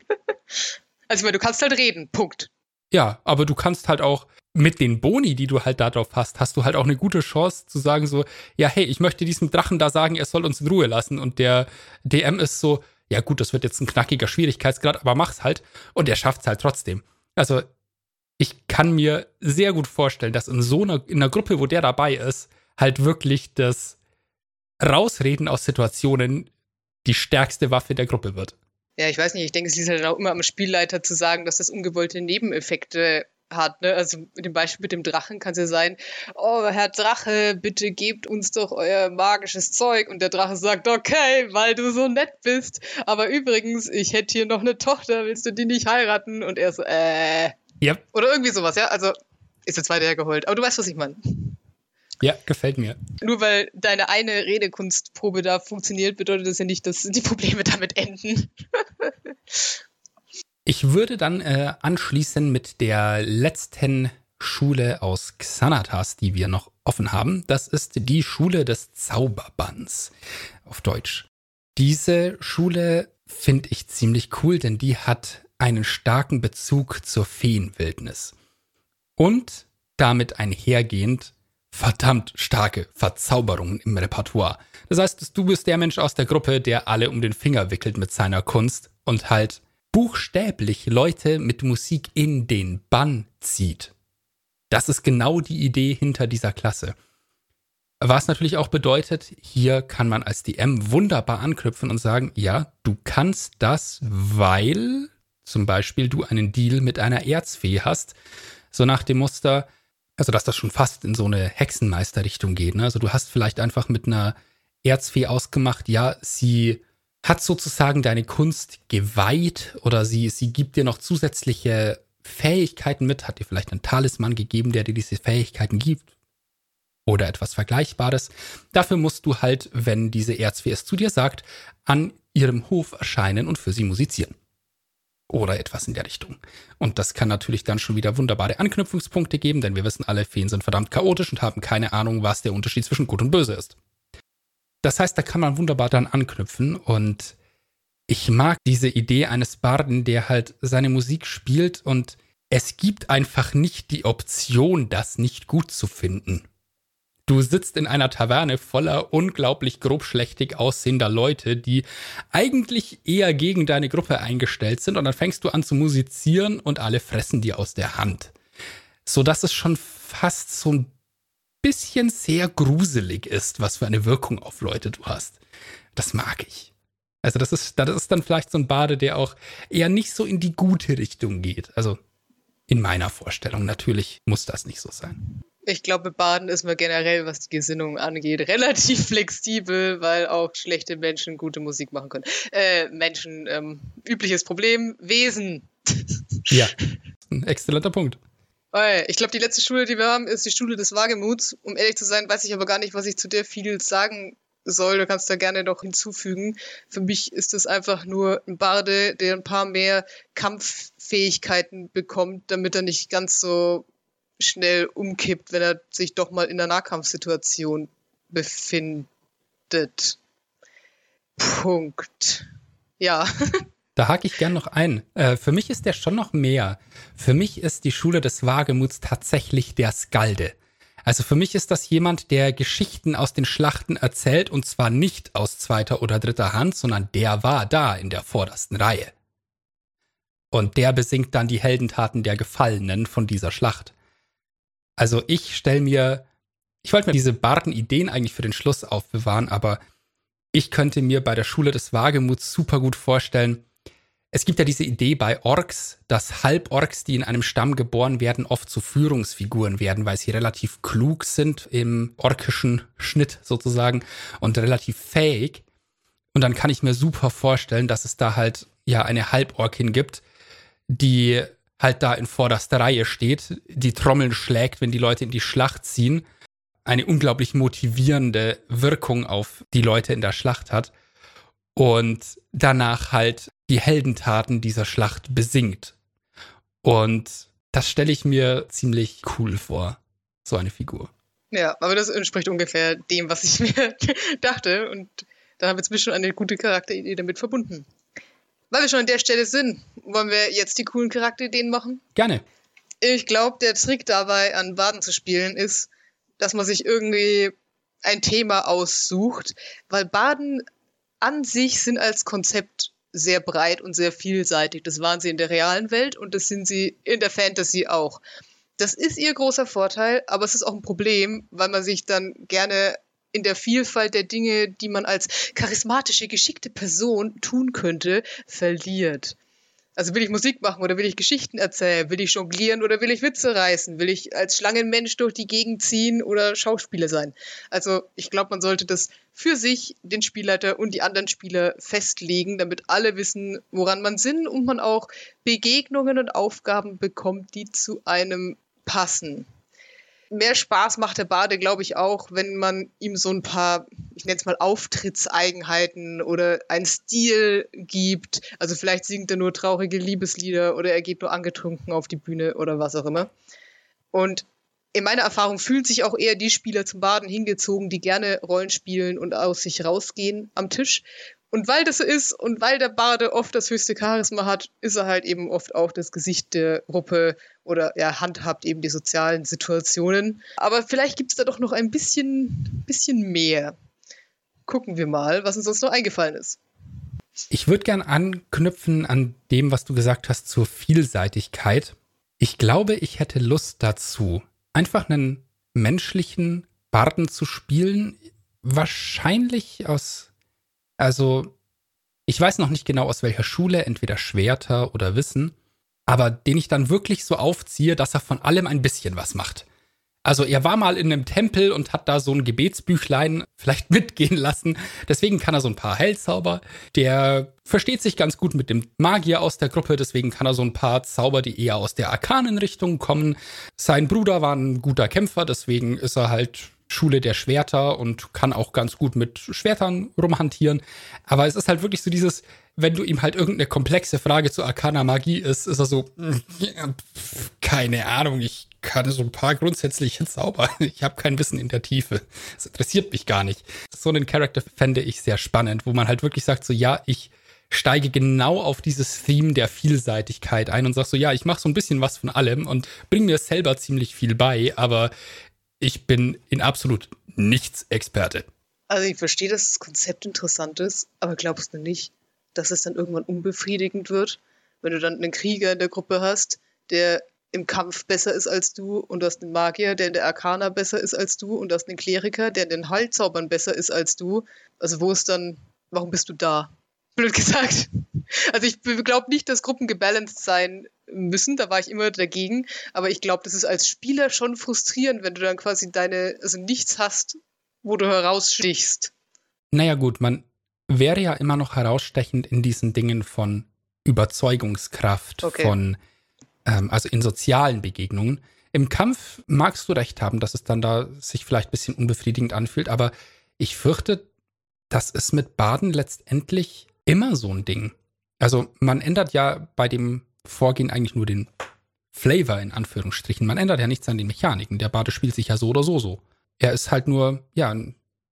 Also ich meine, du kannst halt reden. Punkt. Ja, aber du kannst halt auch mit den Boni, die du halt darauf hast, hast du halt auch eine gute Chance zu sagen so, ja, hey, ich möchte diesem Drachen da sagen, er soll uns in Ruhe lassen. Und der DM ist so, ja gut, das wird jetzt ein knackiger Schwierigkeitsgrad, aber mach's halt. Und er schafft's halt trotzdem. Also ich kann mir sehr gut vorstellen, dass in so einer, in einer Gruppe, wo der dabei ist, halt wirklich das Rausreden aus Situationen die stärkste Waffe der Gruppe wird. Ja, ich weiß nicht, ich denke, es liegt halt auch immer am Spielleiter zu sagen, dass das ungewollte Nebeneffekte hat. Ne? Also mit dem Beispiel mit dem Drachen kann es ja sein, oh Herr Drache, bitte gebt uns doch euer magisches Zeug. Und der Drache sagt, okay, weil du so nett bist. Aber übrigens, ich hätte hier noch eine Tochter, willst du die nicht heiraten? Und er so, äh. Yep. Oder irgendwie sowas, ja. Also ist jetzt weiter hergeholt. Aber du weißt, was ich meine. Ja, gefällt mir. Nur weil deine eine Redekunstprobe da funktioniert, bedeutet das ja nicht, dass die Probleme damit enden. Ich würde dann äh, anschließen mit der letzten Schule aus Xanatas, die wir noch offen haben. Das ist die Schule des Zauberbanns auf Deutsch. Diese Schule finde ich ziemlich cool, denn die hat einen starken Bezug zur Feenwildnis. Und damit einhergehend verdammt starke Verzauberungen im Repertoire. Das heißt, du bist der Mensch aus der Gruppe, der alle um den Finger wickelt mit seiner Kunst und halt buchstäblich Leute mit Musik in den Bann zieht. Das ist genau die Idee hinter dieser Klasse. Was natürlich auch bedeutet, hier kann man als DM wunderbar anknüpfen und sagen, ja, du kannst das, weil zum Beispiel du einen Deal mit einer Erzfee hast, so nach dem Muster, also dass das schon fast in so eine Hexenmeisterrichtung geht. Ne? Also du hast vielleicht einfach mit einer Erzfee ausgemacht, ja, sie hat sozusagen deine Kunst geweiht oder sie, sie gibt dir noch zusätzliche Fähigkeiten mit, hat dir vielleicht einen Talisman gegeben, der dir diese Fähigkeiten gibt oder etwas Vergleichbares. Dafür musst du halt, wenn diese Erzfee es zu dir sagt, an ihrem Hof erscheinen und für sie musizieren. Oder etwas in der Richtung. Und das kann natürlich dann schon wieder wunderbare Anknüpfungspunkte geben, denn wir wissen alle, Feen sind verdammt chaotisch und haben keine Ahnung, was der Unterschied zwischen Gut und Böse ist. Das heißt, da kann man wunderbar dann anknüpfen und ich mag diese Idee eines Barden, der halt seine Musik spielt und es gibt einfach nicht die Option, das nicht gut zu finden. Du sitzt in einer Taverne voller unglaublich grobschlächtig aussehender Leute, die eigentlich eher gegen deine Gruppe eingestellt sind und dann fängst du an zu musizieren und alle fressen dir aus der Hand. So dass es schon fast so ein bisschen sehr gruselig ist, was für eine Wirkung auf Leute du hast. Das mag ich. Also das ist, das ist dann vielleicht so ein Bade, der auch eher nicht so in die gute Richtung geht. Also in meiner Vorstellung. Natürlich muss das nicht so sein. Ich glaube, Baden ist man generell, was die Gesinnung angeht, relativ flexibel, weil auch schlechte Menschen gute Musik machen können. Äh, Menschen, ähm, übliches Problem, Wesen. Ja, ein exzellenter Punkt. Ich glaube, die letzte Schule, die wir haben, ist die Schule des Wagemuts. Um ehrlich zu sein, weiß ich aber gar nicht, was ich zu der viel sagen soll. Du kannst da gerne noch hinzufügen. Für mich ist es einfach nur ein Barde, der ein paar mehr Kampffähigkeiten bekommt, damit er nicht ganz so schnell umkippt, wenn er sich doch mal in der Nahkampfsituation befindet. Punkt. Ja. Da hake ich gern noch ein. Äh, für mich ist der schon noch mehr. Für mich ist die Schule des Wagemuts tatsächlich der Skalde. Also für mich ist das jemand, der Geschichten aus den Schlachten erzählt und zwar nicht aus zweiter oder dritter Hand, sondern der war da in der vordersten Reihe. Und der besingt dann die Heldentaten der Gefallenen von dieser Schlacht. Also ich stelle mir, ich wollte mir diese Barden-Ideen eigentlich für den Schluss aufbewahren, aber ich könnte mir bei der Schule des Wagemuts super gut vorstellen, es gibt ja diese Idee bei Orks, dass Halborks, die in einem Stamm geboren werden, oft zu Führungsfiguren werden, weil sie relativ klug sind im orkischen Schnitt sozusagen und relativ fähig. Und dann kann ich mir super vorstellen, dass es da halt ja eine Halborkin gibt, die halt da in vorderster Reihe steht, die Trommeln schlägt, wenn die Leute in die Schlacht ziehen, eine unglaublich motivierende Wirkung auf die Leute in der Schlacht hat und danach halt die Heldentaten dieser Schlacht besingt. Und das stelle ich mir ziemlich cool vor, so eine Figur. Ja, aber das entspricht ungefähr dem, was ich mir dachte. Und da haben wir jetzt schon eine gute Charakteridee damit verbunden. Weil wir schon an der Stelle sind, wollen wir jetzt die coolen Charakterideen machen? Gerne. Ich glaube, der Trick dabei, an Baden zu spielen, ist, dass man sich irgendwie ein Thema aussucht, weil Baden an sich sind als Konzept sehr breit und sehr vielseitig. Das waren sie in der realen Welt und das sind sie in der Fantasy auch. Das ist ihr großer Vorteil, aber es ist auch ein Problem, weil man sich dann gerne in der Vielfalt der Dinge, die man als charismatische, geschickte Person tun könnte, verliert. Also will ich Musik machen oder will ich Geschichten erzählen? Will ich jonglieren oder will ich Witze reißen? Will ich als Schlangenmensch durch die Gegend ziehen oder Schauspieler sein? Also ich glaube, man sollte das für sich, den Spielleiter und die anderen Spieler festlegen, damit alle wissen, woran man sind und man auch Begegnungen und Aufgaben bekommt, die zu einem passen mehr Spaß macht der Bade, glaube ich, auch, wenn man ihm so ein paar, ich nenne es mal Auftrittseigenheiten oder einen Stil gibt. Also vielleicht singt er nur traurige Liebeslieder oder er geht nur angetrunken auf die Bühne oder was auch immer. Und in meiner Erfahrung fühlen sich auch eher die Spieler zum Baden hingezogen, die gerne Rollen spielen und aus sich rausgehen am Tisch. Und weil das so ist und weil der Bade oft das höchste Charisma hat, ist er halt eben oft auch das Gesicht der Gruppe oder er handhabt eben die sozialen Situationen. Aber vielleicht gibt es da doch noch ein bisschen, bisschen mehr. Gucken wir mal, was uns sonst noch eingefallen ist. Ich würde gern anknüpfen an dem, was du gesagt hast zur Vielseitigkeit. Ich glaube, ich hätte Lust dazu, einfach einen menschlichen Barden zu spielen. Wahrscheinlich aus also, ich weiß noch nicht genau aus welcher Schule, entweder Schwerter oder Wissen, aber den ich dann wirklich so aufziehe, dass er von allem ein bisschen was macht. Also er war mal in einem Tempel und hat da so ein Gebetsbüchlein vielleicht mitgehen lassen. Deswegen kann er so ein paar Heilzauber. Der versteht sich ganz gut mit dem Magier aus der Gruppe. Deswegen kann er so ein paar Zauber, die eher aus der Arkanenrichtung kommen. Sein Bruder war ein guter Kämpfer. Deswegen ist er halt Schule der Schwerter und kann auch ganz gut mit Schwertern rumhantieren. Aber es ist halt wirklich so dieses, wenn du ihm halt irgendeine komplexe Frage zu Arcana Magie ist, ist er so, keine Ahnung, ich kann so ein paar grundsätzliche Zauber. Ich habe kein Wissen in der Tiefe. Das interessiert mich gar nicht. So einen Charakter fände ich sehr spannend, wo man halt wirklich sagt, so ja, ich steige genau auf dieses Theme der Vielseitigkeit ein und sag so, ja, ich mache so ein bisschen was von allem und bringe mir selber ziemlich viel bei, aber ich bin in absolut nichts Experte. Also ich verstehe, dass das Konzept interessant ist, aber glaubst du nicht, dass es dann irgendwann unbefriedigend wird, wenn du dann einen Krieger in der Gruppe hast, der im Kampf besser ist als du und du hast einen Magier, der in der Arkana besser ist als du und du hast einen Kleriker, der in den Heilzaubern besser ist als du. Also wo ist dann, warum bist du da? Blöd gesagt. Also ich glaube nicht, dass Gruppen gebalanced sein müssen, da war ich immer dagegen, aber ich glaube, das ist als Spieler schon frustrierend, wenn du dann quasi deine, also nichts hast, wo du herausstichst. Naja gut, man wäre ja immer noch herausstechend in diesen Dingen von Überzeugungskraft, okay. von, ähm, also in sozialen Begegnungen. Im Kampf magst du recht haben, dass es dann da sich vielleicht ein bisschen unbefriedigend anfühlt, aber ich fürchte, das ist mit Baden letztendlich immer so ein Ding. Also man ändert ja bei dem Vorgehen eigentlich nur den Flavor in Anführungsstrichen. Man ändert ja nichts an den Mechaniken. Der Bade spielt sich ja so oder so so. Er ist halt nur, ja,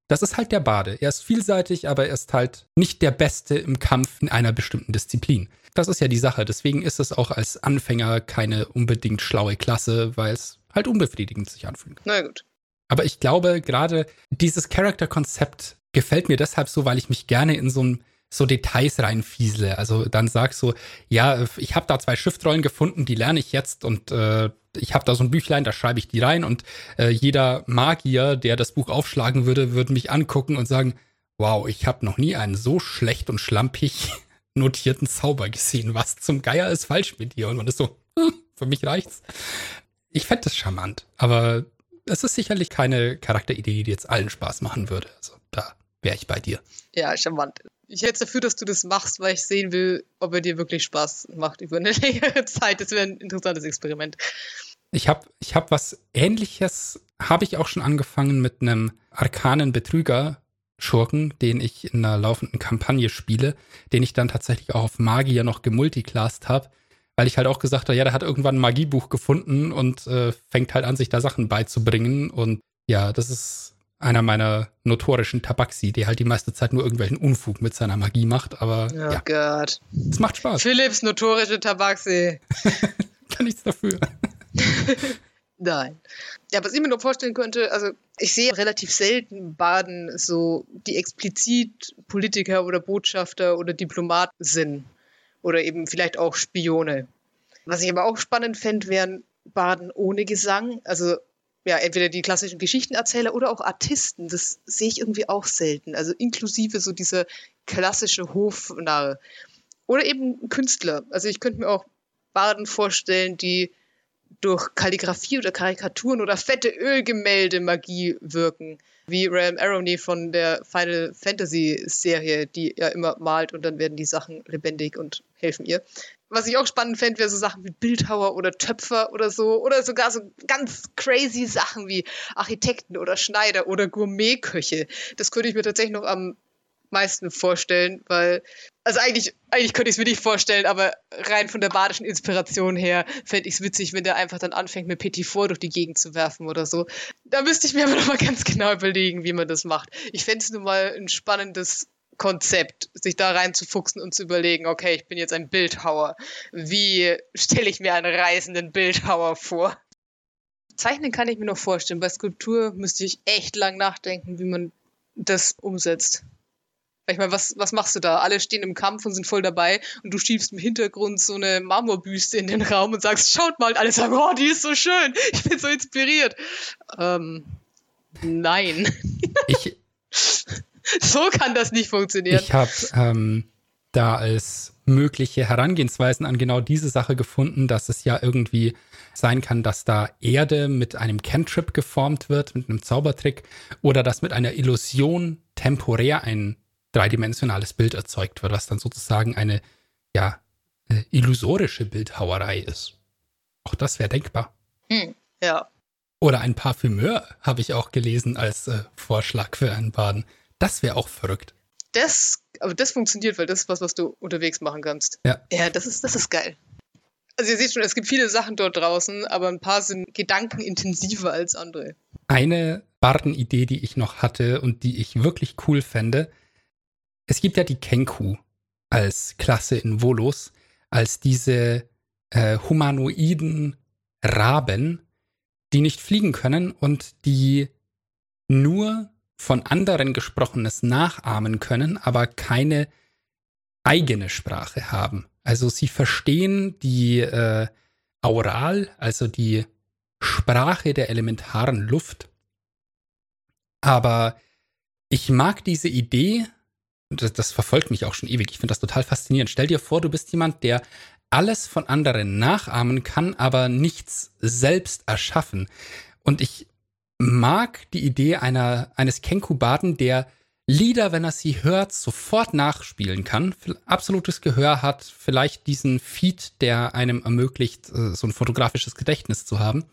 das ist halt der Bade. Er ist vielseitig, aber er ist halt nicht der Beste im Kampf in einer bestimmten Disziplin. Das ist ja die Sache. Deswegen ist es auch als Anfänger keine unbedingt schlaue Klasse, weil es halt unbefriedigend sich anfühlt. Na gut. Aber ich glaube, gerade dieses Character-Konzept gefällt mir deshalb so, weil ich mich gerne in so einem so Details reinfiesle. Also dann sagst du, ja, ich habe da zwei Schriftrollen gefunden, die lerne ich jetzt und äh, ich habe da so ein Büchlein, da schreibe ich die rein und äh, jeder Magier, der das Buch aufschlagen würde, würde mich angucken und sagen, wow, ich habe noch nie einen so schlecht und schlampig notierten Zauber gesehen. Was zum Geier ist falsch mit dir? Und man ist so, hm, für mich reicht's. Ich fände das charmant, aber es ist sicherlich keine Charakteridee, die jetzt allen Spaß machen würde. Also da wäre ich bei dir. Ja, charmant. Ich hätte dafür, dass du das machst, weil ich sehen will, ob er dir wirklich Spaß macht über eine längere Zeit. Das wäre ein interessantes Experiment. Ich habe ich hab was ähnliches, habe ich auch schon angefangen mit einem arkanen Betrüger. Schurken, den ich in einer laufenden Kampagne spiele, den ich dann tatsächlich auch auf Magier noch gemulticlassed habe, weil ich halt auch gesagt habe, ja, der hat irgendwann ein Magiebuch gefunden und äh, fängt halt an, sich da Sachen beizubringen. Und ja, das ist einer meiner notorischen Tabaxi, der halt die meiste Zeit nur irgendwelchen Unfug mit seiner Magie macht. Aber oh ja, Gott. es macht Spaß. Philips notorische Tabaxi. Kann nichts dafür. Nein. Ja, was ich mir noch vorstellen könnte, also ich sehe relativ selten Baden so, die explizit Politiker oder Botschafter oder Diplomaten sind. Oder eben vielleicht auch Spione. Was ich aber auch spannend fände, wären Baden ohne Gesang. Also ja, entweder die klassischen Geschichtenerzähler oder auch Artisten. Das sehe ich irgendwie auch selten. Also inklusive so dieser klassische Hofnarr. Oder eben Künstler. Also ich könnte mir auch Baden vorstellen, die durch Kalligrafie oder Karikaturen oder fette Ölgemälde Magie wirken. Wie Realm Arrowny von der Final Fantasy Serie, die ja immer malt und dann werden die Sachen lebendig und helfen ihr. Was ich auch spannend fände, wäre so Sachen wie Bildhauer oder Töpfer oder so. Oder sogar so ganz crazy Sachen wie Architekten oder Schneider oder Gourmetköche. Das könnte ich mir tatsächlich noch am meisten vorstellen, weil, also eigentlich, eigentlich könnte ich es mir nicht vorstellen, aber rein von der badischen Inspiration her fände ich es witzig, wenn der einfach dann anfängt, mit Petit Four durch die Gegend zu werfen oder so. Da müsste ich mir aber nochmal ganz genau überlegen, wie man das macht. Ich fände es nun mal ein spannendes Konzept, sich da reinzufuchsen und zu überlegen, okay, ich bin jetzt ein Bildhauer. Wie stelle ich mir einen reisenden Bildhauer vor? Zeichnen kann ich mir noch vorstellen. Bei Skulptur müsste ich echt lang nachdenken, wie man das umsetzt. Ich meine, was, was machst du da? Alle stehen im Kampf und sind voll dabei und du schiebst im Hintergrund so eine Marmorbüste in den Raum und sagst, schaut mal, und alle sagen, oh, die ist so schön, ich bin so inspiriert. Ähm, nein. Ich, so kann das nicht funktionieren. Ich habe ähm, da als mögliche Herangehensweisen an genau diese Sache gefunden, dass es ja irgendwie sein kann, dass da Erde mit einem Cantrip geformt wird, mit einem Zaubertrick, oder dass mit einer Illusion temporär ein dreidimensionales Bild erzeugt wird, was dann sozusagen eine, ja, äh, illusorische Bildhauerei ist. Auch das wäre denkbar. Hm, ja. Oder ein Parfümeur habe ich auch gelesen als äh, Vorschlag für einen Baden. Das wäre auch verrückt. Das, aber das funktioniert, weil das ist was, was du unterwegs machen kannst. Ja. Ja, das ist, das ist geil. Also ihr seht schon, es gibt viele Sachen dort draußen, aber ein paar sind gedankenintensiver als andere. Eine Bardenidee, die ich noch hatte und die ich wirklich cool fände, es gibt ja die Kenku als Klasse in Volos, als diese äh, humanoiden Raben, die nicht fliegen können und die nur von anderen Gesprochenes nachahmen können, aber keine eigene Sprache haben. Also sie verstehen die äh, Aural, also die Sprache der elementaren Luft. Aber ich mag diese Idee, das, das verfolgt mich auch schon ewig. Ich finde das total faszinierend. Stell dir vor, du bist jemand, der alles von anderen nachahmen kann, aber nichts selbst erschaffen. Und ich mag die Idee einer, eines Kenkubaden, der Lieder, wenn er sie hört, sofort nachspielen kann, absolutes Gehör hat, vielleicht diesen Feed, der einem ermöglicht, äh, so ein fotografisches Gedächtnis zu haben.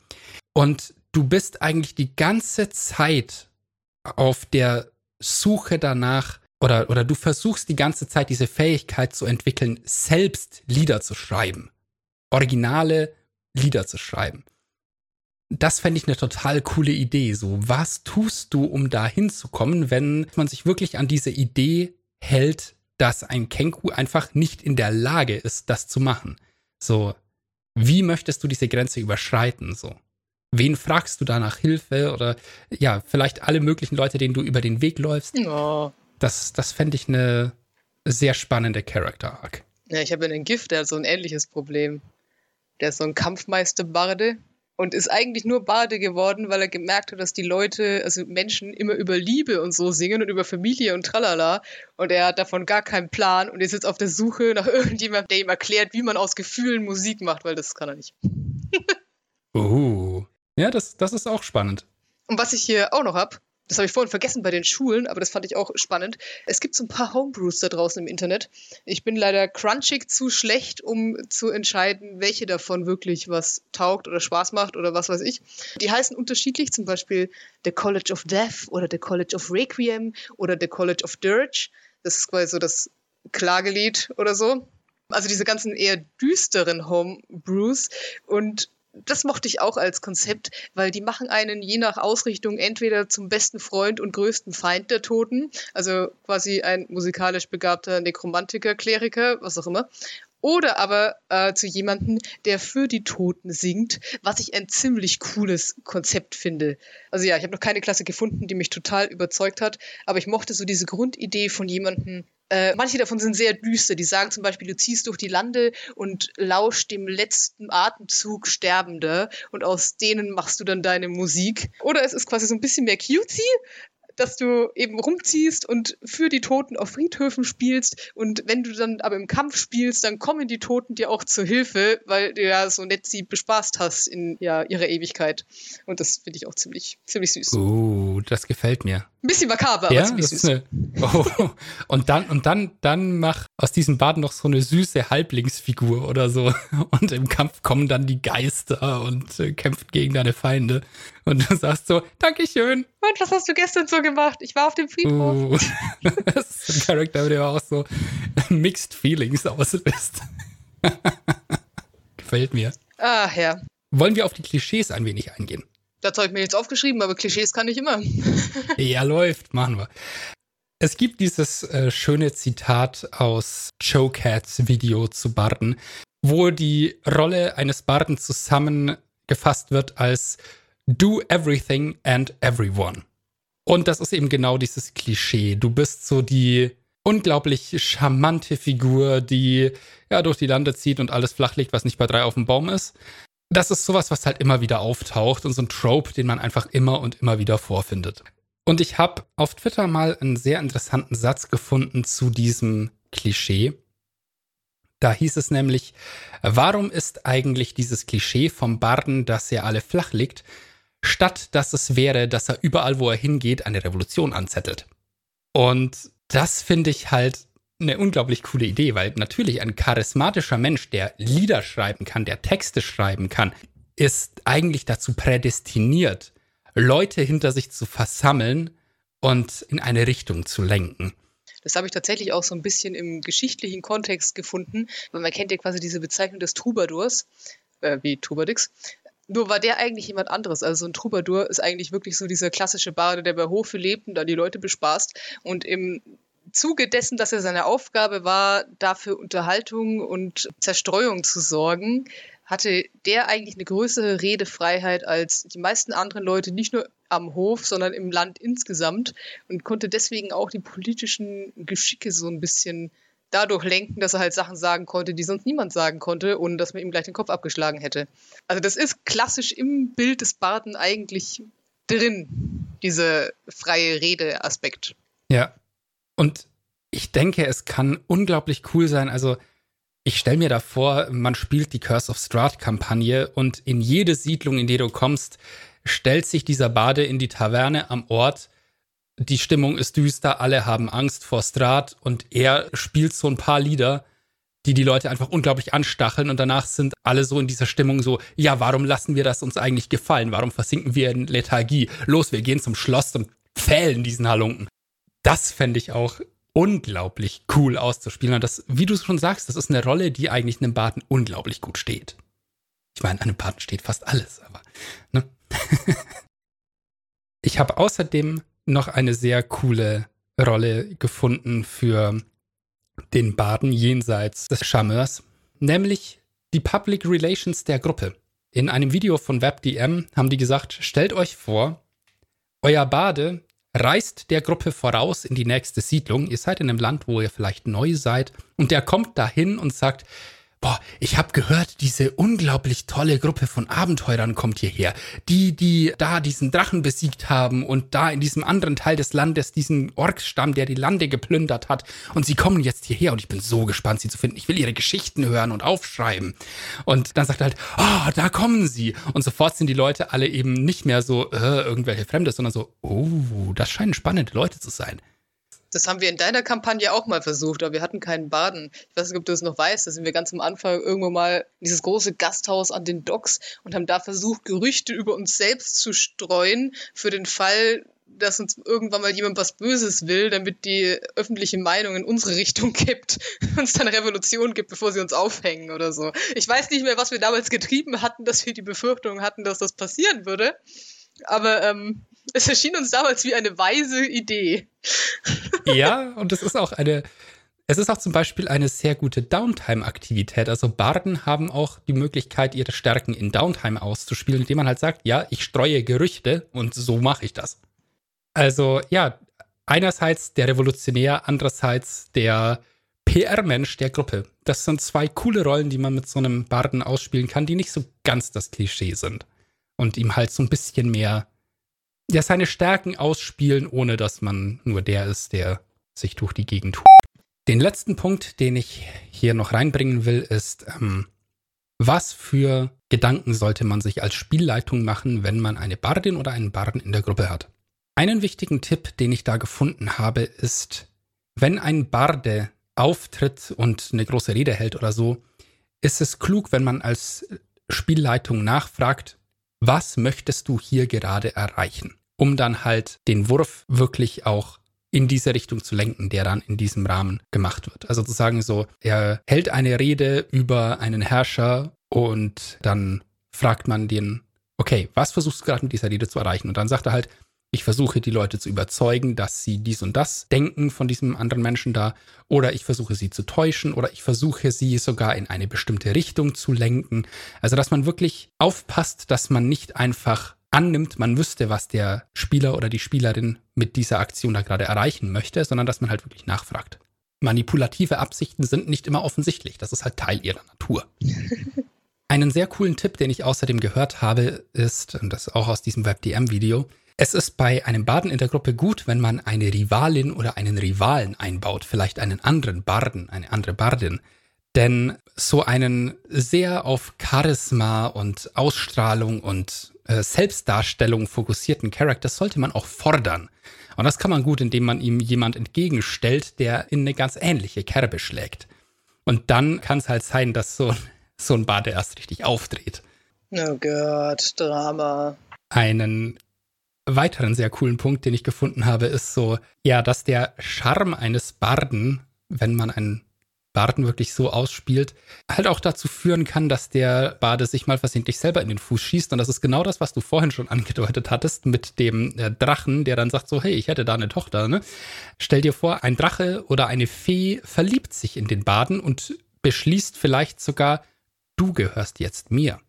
Und du bist eigentlich die ganze Zeit auf der Suche danach, oder, oder du versuchst die ganze Zeit diese Fähigkeit zu entwickeln, selbst Lieder zu schreiben. Originale Lieder zu schreiben. Das fände ich eine total coole Idee. So, was tust du, um da hinzukommen, wenn man sich wirklich an diese Idee hält, dass ein Kenku einfach nicht in der Lage ist, das zu machen? So, wie möchtest du diese Grenze überschreiten? So, wen fragst du da nach Hilfe? Oder ja, vielleicht alle möglichen Leute, denen du über den Weg läufst. Oh. Das, das fände ich eine sehr spannende Character-Arc. Ja, ich habe einen Gift, der hat so ein ähnliches Problem. Der ist so ein Kampfmeister-Barde und ist eigentlich nur Barde geworden, weil er gemerkt hat, dass die Leute, also Menschen, immer über Liebe und so singen und über Familie und tralala. Und er hat davon gar keinen Plan und ist jetzt auf der Suche nach irgendjemandem, der ihm erklärt, wie man aus Gefühlen Musik macht, weil das kann er nicht. uh. Ja, das, das ist auch spannend. Und was ich hier auch noch habe, das habe ich vorhin vergessen bei den Schulen, aber das fand ich auch spannend. Es gibt so ein paar Homebrews da draußen im Internet. Ich bin leider crunchig zu schlecht, um zu entscheiden, welche davon wirklich was taugt oder Spaß macht oder was weiß ich. Die heißen unterschiedlich, zum Beispiel The College of Death oder The College of Requiem oder The College of Dirge. Das ist quasi so das Klagelied oder so. Also diese ganzen eher düsteren Homebrews und das mochte ich auch als Konzept, weil die machen einen je nach Ausrichtung entweder zum besten Freund und größten Feind der Toten, also quasi ein musikalisch begabter Nekromantiker, Kleriker, was auch immer, oder aber äh, zu jemandem, der für die Toten singt, was ich ein ziemlich cooles Konzept finde. Also ja, ich habe noch keine Klasse gefunden, die mich total überzeugt hat, aber ich mochte so diese Grundidee von jemandem, äh, manche davon sind sehr düster. Die sagen zum Beispiel, du ziehst durch die Lande und lauschst dem letzten Atemzug Sterbender und aus denen machst du dann deine Musik. Oder es ist quasi so ein bisschen mehr cutesy, dass du eben rumziehst und für die Toten auf Friedhöfen spielst. Und wenn du dann aber im Kampf spielst, dann kommen die Toten dir auch zur Hilfe, weil du ja so nett sie bespaßt hast in ja, ihrer Ewigkeit. Und das finde ich auch ziemlich, ziemlich süß. Uh, das gefällt mir. Ein bisschen makaber, ja, aber ziemlich süß. Eine, oh, und dann, und dann, dann mach aus diesem Bad noch so eine süße Halblingsfigur oder so. Und im Kampf kommen dann die Geister und äh, kämpfen gegen deine Feinde. Und du sagst so, Dankeschön. Und was hast du gestern so gemacht? Ich war auf dem Friedhof. Uh, das ist ein Charakter, der auch so Mixed Feelings auslöst. Gefällt mir. Ach ja. Wollen wir auf die Klischees ein wenig eingehen? Das habe ich mir jetzt aufgeschrieben, aber Klischees kann ich immer. ja, läuft, machen wir. Es gibt dieses äh, schöne Zitat aus Joe Cats Video zu Barden, wo die Rolle eines Barden zusammengefasst wird als Do everything and everyone. Und das ist eben genau dieses Klischee. Du bist so die unglaublich charmante Figur, die ja durch die Lande zieht und alles flach legt, was nicht bei drei auf dem Baum ist das ist sowas, was halt immer wieder auftaucht und so ein Trope, den man einfach immer und immer wieder vorfindet. Und ich habe auf Twitter mal einen sehr interessanten Satz gefunden zu diesem Klischee. Da hieß es nämlich, warum ist eigentlich dieses Klischee vom Barden, dass er alle flach liegt, statt dass es wäre, dass er überall, wo er hingeht, eine Revolution anzettelt. Und das finde ich halt eine unglaublich coole Idee, weil natürlich ein charismatischer Mensch, der Lieder schreiben kann, der Texte schreiben kann, ist eigentlich dazu prädestiniert, Leute hinter sich zu versammeln und in eine Richtung zu lenken. Das habe ich tatsächlich auch so ein bisschen im geschichtlichen Kontext gefunden, weil man kennt ja quasi diese Bezeichnung des Troubadours, äh, wie Trubadix. Nur war der eigentlich jemand anderes. Also so ein Troubadour ist eigentlich wirklich so dieser klassische Bade, der bei Hofe lebt und da die Leute bespaßt. Und im Zuge dessen, dass er seine Aufgabe war, dafür Unterhaltung und Zerstreuung zu sorgen, hatte der eigentlich eine größere Redefreiheit als die meisten anderen Leute, nicht nur am Hof, sondern im Land insgesamt und konnte deswegen auch die politischen Geschicke so ein bisschen dadurch lenken, dass er halt Sachen sagen konnte, die sonst niemand sagen konnte, ohne dass man ihm gleich den Kopf abgeschlagen hätte. Also das ist klassisch im Bild des Barden eigentlich drin, dieser freie Rede-Aspekt. Ja, und ich denke, es kann unglaublich cool sein. Also, ich stelle mir da vor, man spielt die Curse of Strahd-Kampagne und in jede Siedlung, in die du kommst, stellt sich dieser Bade in die Taverne am Ort. Die Stimmung ist düster, alle haben Angst vor Strahd und er spielt so ein paar Lieder, die die Leute einfach unglaublich anstacheln und danach sind alle so in dieser Stimmung so, ja, warum lassen wir das uns eigentlich gefallen? Warum versinken wir in Lethargie? Los, wir gehen zum Schloss und fällen diesen Halunken das fände ich auch unglaublich cool auszuspielen. Und das, wie du schon sagst, das ist eine Rolle, die eigentlich einem Baden unglaublich gut steht. Ich meine, einem Baden steht fast alles, aber. Ne? ich habe außerdem noch eine sehr coole Rolle gefunden für den Baden jenseits des Charmeurs, nämlich die Public Relations der Gruppe. In einem Video von WebDM haben die gesagt, stellt euch vor, euer Bade reist der Gruppe voraus in die nächste Siedlung. Ihr seid in einem Land, wo ihr vielleicht neu seid. Und der kommt dahin und sagt, boah, ich habe gehört, diese unglaublich tolle Gruppe von Abenteurern kommt hierher. Die, die da diesen Drachen besiegt haben und da in diesem anderen Teil des Landes diesen Orksstamm, der die Lande geplündert hat. Und sie kommen jetzt hierher und ich bin so gespannt, sie zu finden. Ich will ihre Geschichten hören und aufschreiben. Und dann sagt er halt, oh, da kommen sie. Und sofort sind die Leute alle eben nicht mehr so äh, irgendwelche Fremde, sondern so, oh, das scheinen spannende Leute zu sein. Das haben wir in deiner Kampagne auch mal versucht, aber wir hatten keinen Baden. Ich weiß nicht, ob du es noch weißt. Da sind wir ganz am Anfang irgendwo mal in dieses große Gasthaus an den Docks und haben da versucht, Gerüchte über uns selbst zu streuen für den Fall, dass uns irgendwann mal jemand was Böses will, damit die öffentliche Meinung in unsere Richtung kippt, uns dann Revolution gibt, bevor sie uns aufhängen oder so. Ich weiß nicht mehr, was wir damals getrieben hatten, dass wir die Befürchtung hatten, dass das passieren würde. Aber ähm, es erschien uns damals wie eine weise Idee. Ja, und es ist auch eine, es ist auch zum Beispiel eine sehr gute Downtime-Aktivität. Also Barden haben auch die Möglichkeit, ihre Stärken in Downtime auszuspielen, indem man halt sagt, ja, ich streue Gerüchte und so mache ich das. Also ja, einerseits der Revolutionär, andererseits der PR-Mensch der Gruppe. Das sind zwei coole Rollen, die man mit so einem Barden ausspielen kann, die nicht so ganz das Klischee sind. Und ihm halt so ein bisschen mehr, ja, seine Stärken ausspielen, ohne dass man nur der ist, der sich durch die Gegend tut. Den letzten Punkt, den ich hier noch reinbringen will, ist, ähm, was für Gedanken sollte man sich als Spielleitung machen, wenn man eine Bardin oder einen Barden in der Gruppe hat? Einen wichtigen Tipp, den ich da gefunden habe, ist, wenn ein Barde auftritt und eine große Rede hält oder so, ist es klug, wenn man als Spielleitung nachfragt, was möchtest du hier gerade erreichen? Um dann halt den Wurf wirklich auch in diese Richtung zu lenken, der dann in diesem Rahmen gemacht wird. Also zu sagen so, er hält eine Rede über einen Herrscher und dann fragt man den, okay, was versuchst du gerade mit dieser Rede zu erreichen? Und dann sagt er halt, ich versuche die Leute zu überzeugen, dass sie dies und das denken von diesem anderen Menschen da, oder ich versuche sie zu täuschen, oder ich versuche sie sogar in eine bestimmte Richtung zu lenken. Also, dass man wirklich aufpasst, dass man nicht einfach annimmt, man wüsste, was der Spieler oder die Spielerin mit dieser Aktion da gerade erreichen möchte, sondern dass man halt wirklich nachfragt. Manipulative Absichten sind nicht immer offensichtlich. Das ist halt Teil ihrer Natur. Einen sehr coolen Tipp, den ich außerdem gehört habe, ist, und das auch aus diesem WebDM-Video, es ist bei einem Baden in der Gruppe gut, wenn man eine Rivalin oder einen Rivalen einbaut, vielleicht einen anderen Barden, eine andere Bardin. Denn so einen sehr auf Charisma und Ausstrahlung und äh, Selbstdarstellung fokussierten Charakter sollte man auch fordern. Und das kann man gut, indem man ihm jemand entgegenstellt, der in eine ganz ähnliche Kerbe schlägt. Und dann kann es halt sein, dass so, so ein Bade erst richtig aufdreht. Oh Gott, Drama. Einen weiteren sehr coolen Punkt, den ich gefunden habe, ist so, ja, dass der Charme eines Barden, wenn man einen Barden wirklich so ausspielt, halt auch dazu führen kann, dass der Bade sich mal versehentlich selber in den Fuß schießt. Und das ist genau das, was du vorhin schon angedeutet hattest mit dem äh, Drachen, der dann sagt so, hey, ich hätte da eine Tochter. Ne? Stell dir vor, ein Drache oder eine Fee verliebt sich in den Baden und beschließt vielleicht sogar, du gehörst jetzt mir.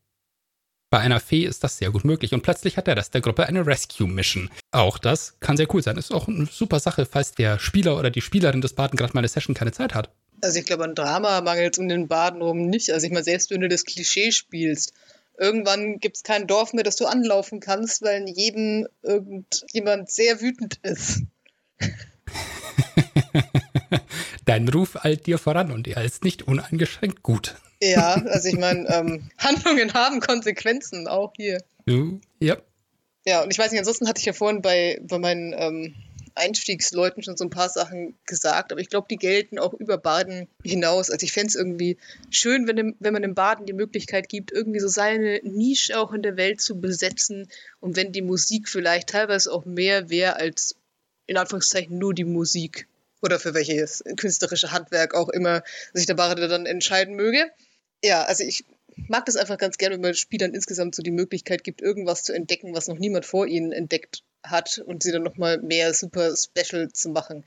Bei einer Fee ist das sehr gut möglich und plötzlich hat der Rest der Gruppe eine Rescue-Mission. Auch das kann sehr cool sein. Ist auch eine super Sache, falls der Spieler oder die Spielerin des Baden gerade mal eine Session keine Zeit hat. Also ich glaube, an Drama mangelt es um den Baden rum nicht. Also ich meine, selbst wenn du das Klischee spielst, irgendwann gibt es kein Dorf mehr, das du anlaufen kannst, weil in jedem irgendjemand sehr wütend ist. Dein Ruf eilt dir voran und er ist nicht uneingeschränkt gut. Ja, also ich meine, ähm, Handlungen haben Konsequenzen, auch hier. Ja. Ja, und ich weiß nicht, ansonsten hatte ich ja vorhin bei, bei meinen ähm, Einstiegsleuten schon so ein paar Sachen gesagt, aber ich glaube, die gelten auch über Baden hinaus. Also ich fände es irgendwie schön, wenn, wenn man dem Baden die Möglichkeit gibt, irgendwie so seine Nische auch in der Welt zu besetzen und wenn die Musik vielleicht teilweise auch mehr wäre als in Anführungszeichen nur die Musik oder für welches künstlerische Handwerk auch immer sich der Bade dann entscheiden möge. Ja, also ich mag das einfach ganz gerne, wenn man Spielern insgesamt so die Möglichkeit gibt, irgendwas zu entdecken, was noch niemand vor ihnen entdeckt hat und sie dann nochmal mehr super special zu machen.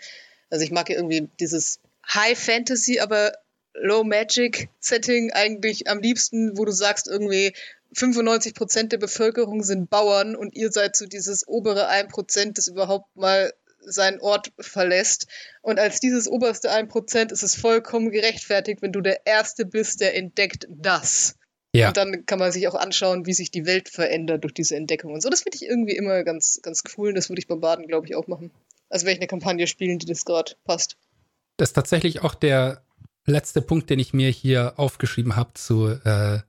Also ich mag ja irgendwie dieses High Fantasy, aber Low Magic Setting eigentlich am liebsten, wo du sagst irgendwie 95 Prozent der Bevölkerung sind Bauern und ihr seid so dieses obere 1 Prozent, das überhaupt mal seinen Ort verlässt. Und als dieses oberste 1 Prozent ist es vollkommen gerechtfertigt, wenn du der Erste bist, der entdeckt das. Ja. Und dann kann man sich auch anschauen, wie sich die Welt verändert durch diese Entdeckung und so. Das finde ich irgendwie immer ganz, ganz cool. Und das würde ich beim Baden, glaube ich, auch machen. Also werde ich eine Kampagne spielen, die das gerade passt. Das ist tatsächlich auch der letzte Punkt, den ich mir hier aufgeschrieben habe zu, äh,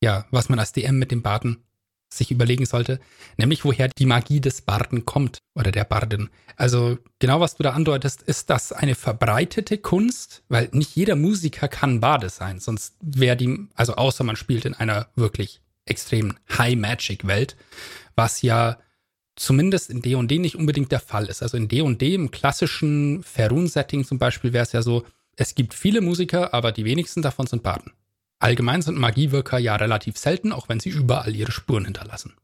ja, was man als DM mit dem Baden sich überlegen sollte, nämlich woher die Magie des Barden kommt oder der Barden. Also genau was du da andeutest, ist das eine verbreitete Kunst, weil nicht jeder Musiker kann Bade sein, sonst wäre die, also außer man spielt in einer wirklich extremen High Magic Welt, was ja zumindest in D&D nicht unbedingt der Fall ist. Also in D&D im klassischen Ferun-Setting zum Beispiel wäre es ja so, es gibt viele Musiker, aber die wenigsten davon sind Baden. Allgemein sind Magiewirker ja relativ selten, auch wenn sie überall ihre Spuren hinterlassen.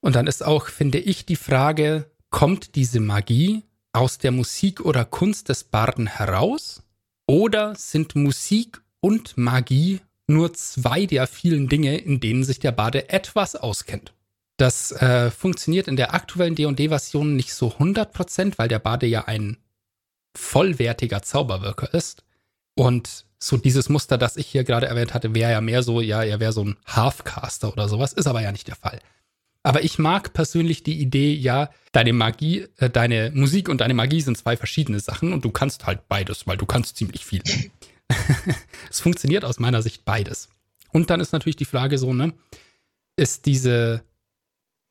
Und dann ist auch, finde ich, die Frage, kommt diese Magie aus der Musik oder Kunst des Barden heraus? Oder sind Musik und Magie nur zwei der vielen Dinge, in denen sich der Bade etwas auskennt? Das äh, funktioniert in der aktuellen D&D-Version nicht so 100%, weil der Bade ja ein vollwertiger Zauberwirker ist. Und so dieses Muster, das ich hier gerade erwähnt hatte, wäre ja mehr so, ja, er wäre so ein Halfcaster oder sowas, ist aber ja nicht der Fall. Aber ich mag persönlich die Idee, ja, deine Magie, äh, deine Musik und deine Magie sind zwei verschiedene Sachen und du kannst halt beides, weil du kannst ziemlich viel. es funktioniert aus meiner Sicht beides. Und dann ist natürlich die Frage so, ne, ist diese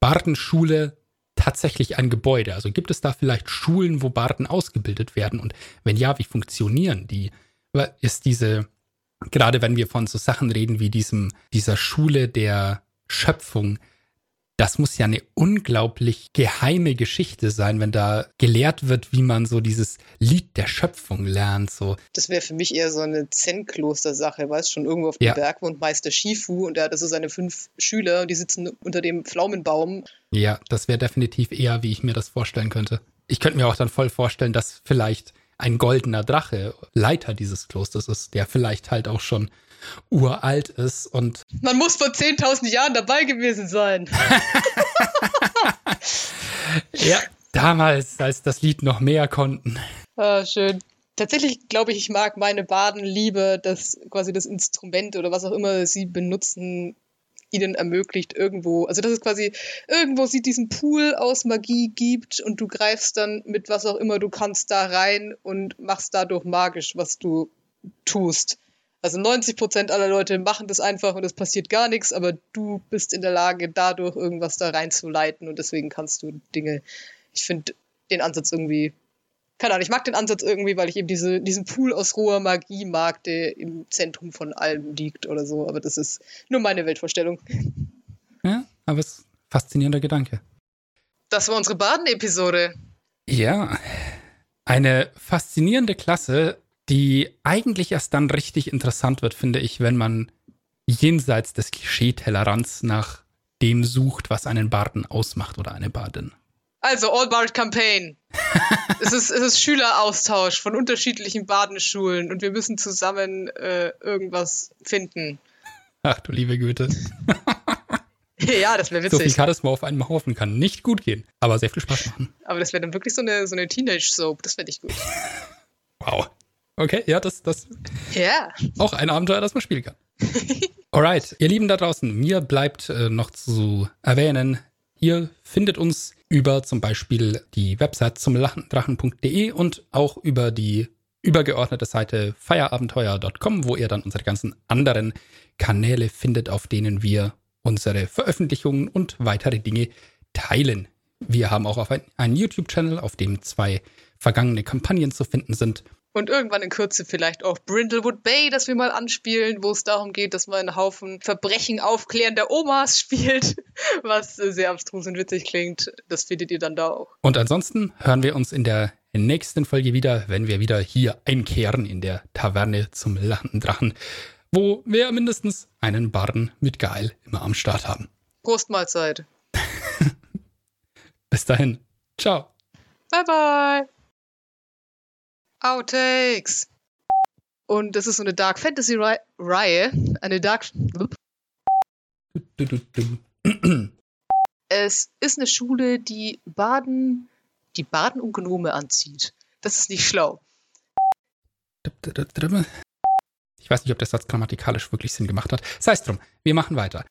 Bardenschule tatsächlich ein Gebäude? Also gibt es da vielleicht Schulen, wo Barden ausgebildet werden? Und wenn ja, wie funktionieren die? Ist diese, gerade wenn wir von so Sachen reden wie diesem, dieser Schule der Schöpfung, das muss ja eine unglaublich geheime Geschichte sein, wenn da gelehrt wird, wie man so dieses Lied der Schöpfung lernt. So. Das wäre für mich eher so eine Zen-Kloster-Sache, weißt schon, irgendwo auf dem ja. Berg wohnt Meister Shifu und er hat so seine fünf Schüler und die sitzen unter dem Pflaumenbaum. Ja, das wäre definitiv eher, wie ich mir das vorstellen könnte. Ich könnte mir auch dann voll vorstellen, dass vielleicht ein goldener Drache Leiter dieses Klosters ist, der vielleicht halt auch schon uralt ist und. Man muss vor 10.000 Jahren dabei gewesen sein. ja, damals, als das Lied noch mehr konnten. Ah, schön. Tatsächlich glaube ich, ich mag meine Baden lieber, dass quasi das Instrument oder was auch immer sie benutzen, ihnen ermöglicht, irgendwo, also dass es quasi irgendwo sie diesen Pool aus Magie gibt und du greifst dann mit was auch immer du kannst da rein und machst dadurch magisch, was du tust. Also 90 Prozent aller Leute machen das einfach und es passiert gar nichts, aber du bist in der Lage, dadurch irgendwas da reinzuleiten und deswegen kannst du Dinge. Ich finde den Ansatz irgendwie keine Ahnung, ich mag den Ansatz irgendwie, weil ich eben diese, diesen Pool aus roher Magie mag, der im Zentrum von allem liegt oder so. Aber das ist nur meine Weltvorstellung. Ja, aber es ist ein faszinierender Gedanke. Das war unsere Baden-Episode. Ja, eine faszinierende Klasse, die eigentlich erst dann richtig interessant wird, finde ich, wenn man jenseits des Klischee-Tellerrands nach dem sucht, was einen Barden ausmacht oder eine Bardin. Also, All Bard Campaign. es, ist, es ist Schüleraustausch von unterschiedlichen Badenschulen und wir müssen zusammen äh, irgendwas finden. Ach du liebe Güte. ja, das wäre witzig. So viel Charisma auf einem Haufen kann nicht gut gehen, aber sehr viel Spaß machen. Aber das wäre dann wirklich so eine, so eine Teenage-Soap, das fände ich gut. wow. Okay, ja, das, das. Ja. Auch ein Abenteuer, das man spielen kann. Alright, ihr Lieben da draußen, mir bleibt äh, noch zu erwähnen, Ihr findet uns über zum Beispiel die Website zum Lachendrachen.de und auch über die übergeordnete Seite feierabenteuer.com, wo ihr dann unsere ganzen anderen Kanäle findet, auf denen wir unsere Veröffentlichungen und weitere Dinge teilen. Wir haben auch auf einen YouTube-Channel, auf dem zwei vergangene Kampagnen zu finden sind. Und irgendwann in Kürze vielleicht auch Brindlewood Bay, das wir mal anspielen, wo es darum geht, dass man einen Haufen Verbrechen aufklären der Omas spielt, was sehr abstrus und witzig klingt. Das findet ihr dann da auch. Und ansonsten hören wir uns in der nächsten Folge wieder, wenn wir wieder hier einkehren in der Taverne zum lachenden Drachen, wo wir mindestens einen Barden mit Geil immer am Start haben. Prostmahlzeit. Bis dahin. Ciao. Bye bye. Outtakes. Und das ist so eine Dark Fantasy Reihe. Eine Dark. es ist eine Schule, die Baden, die Baden und Gnome anzieht. Das ist nicht schlau. Ich weiß nicht, ob der Satz grammatikalisch wirklich Sinn gemacht hat. Sei es drum, wir machen weiter.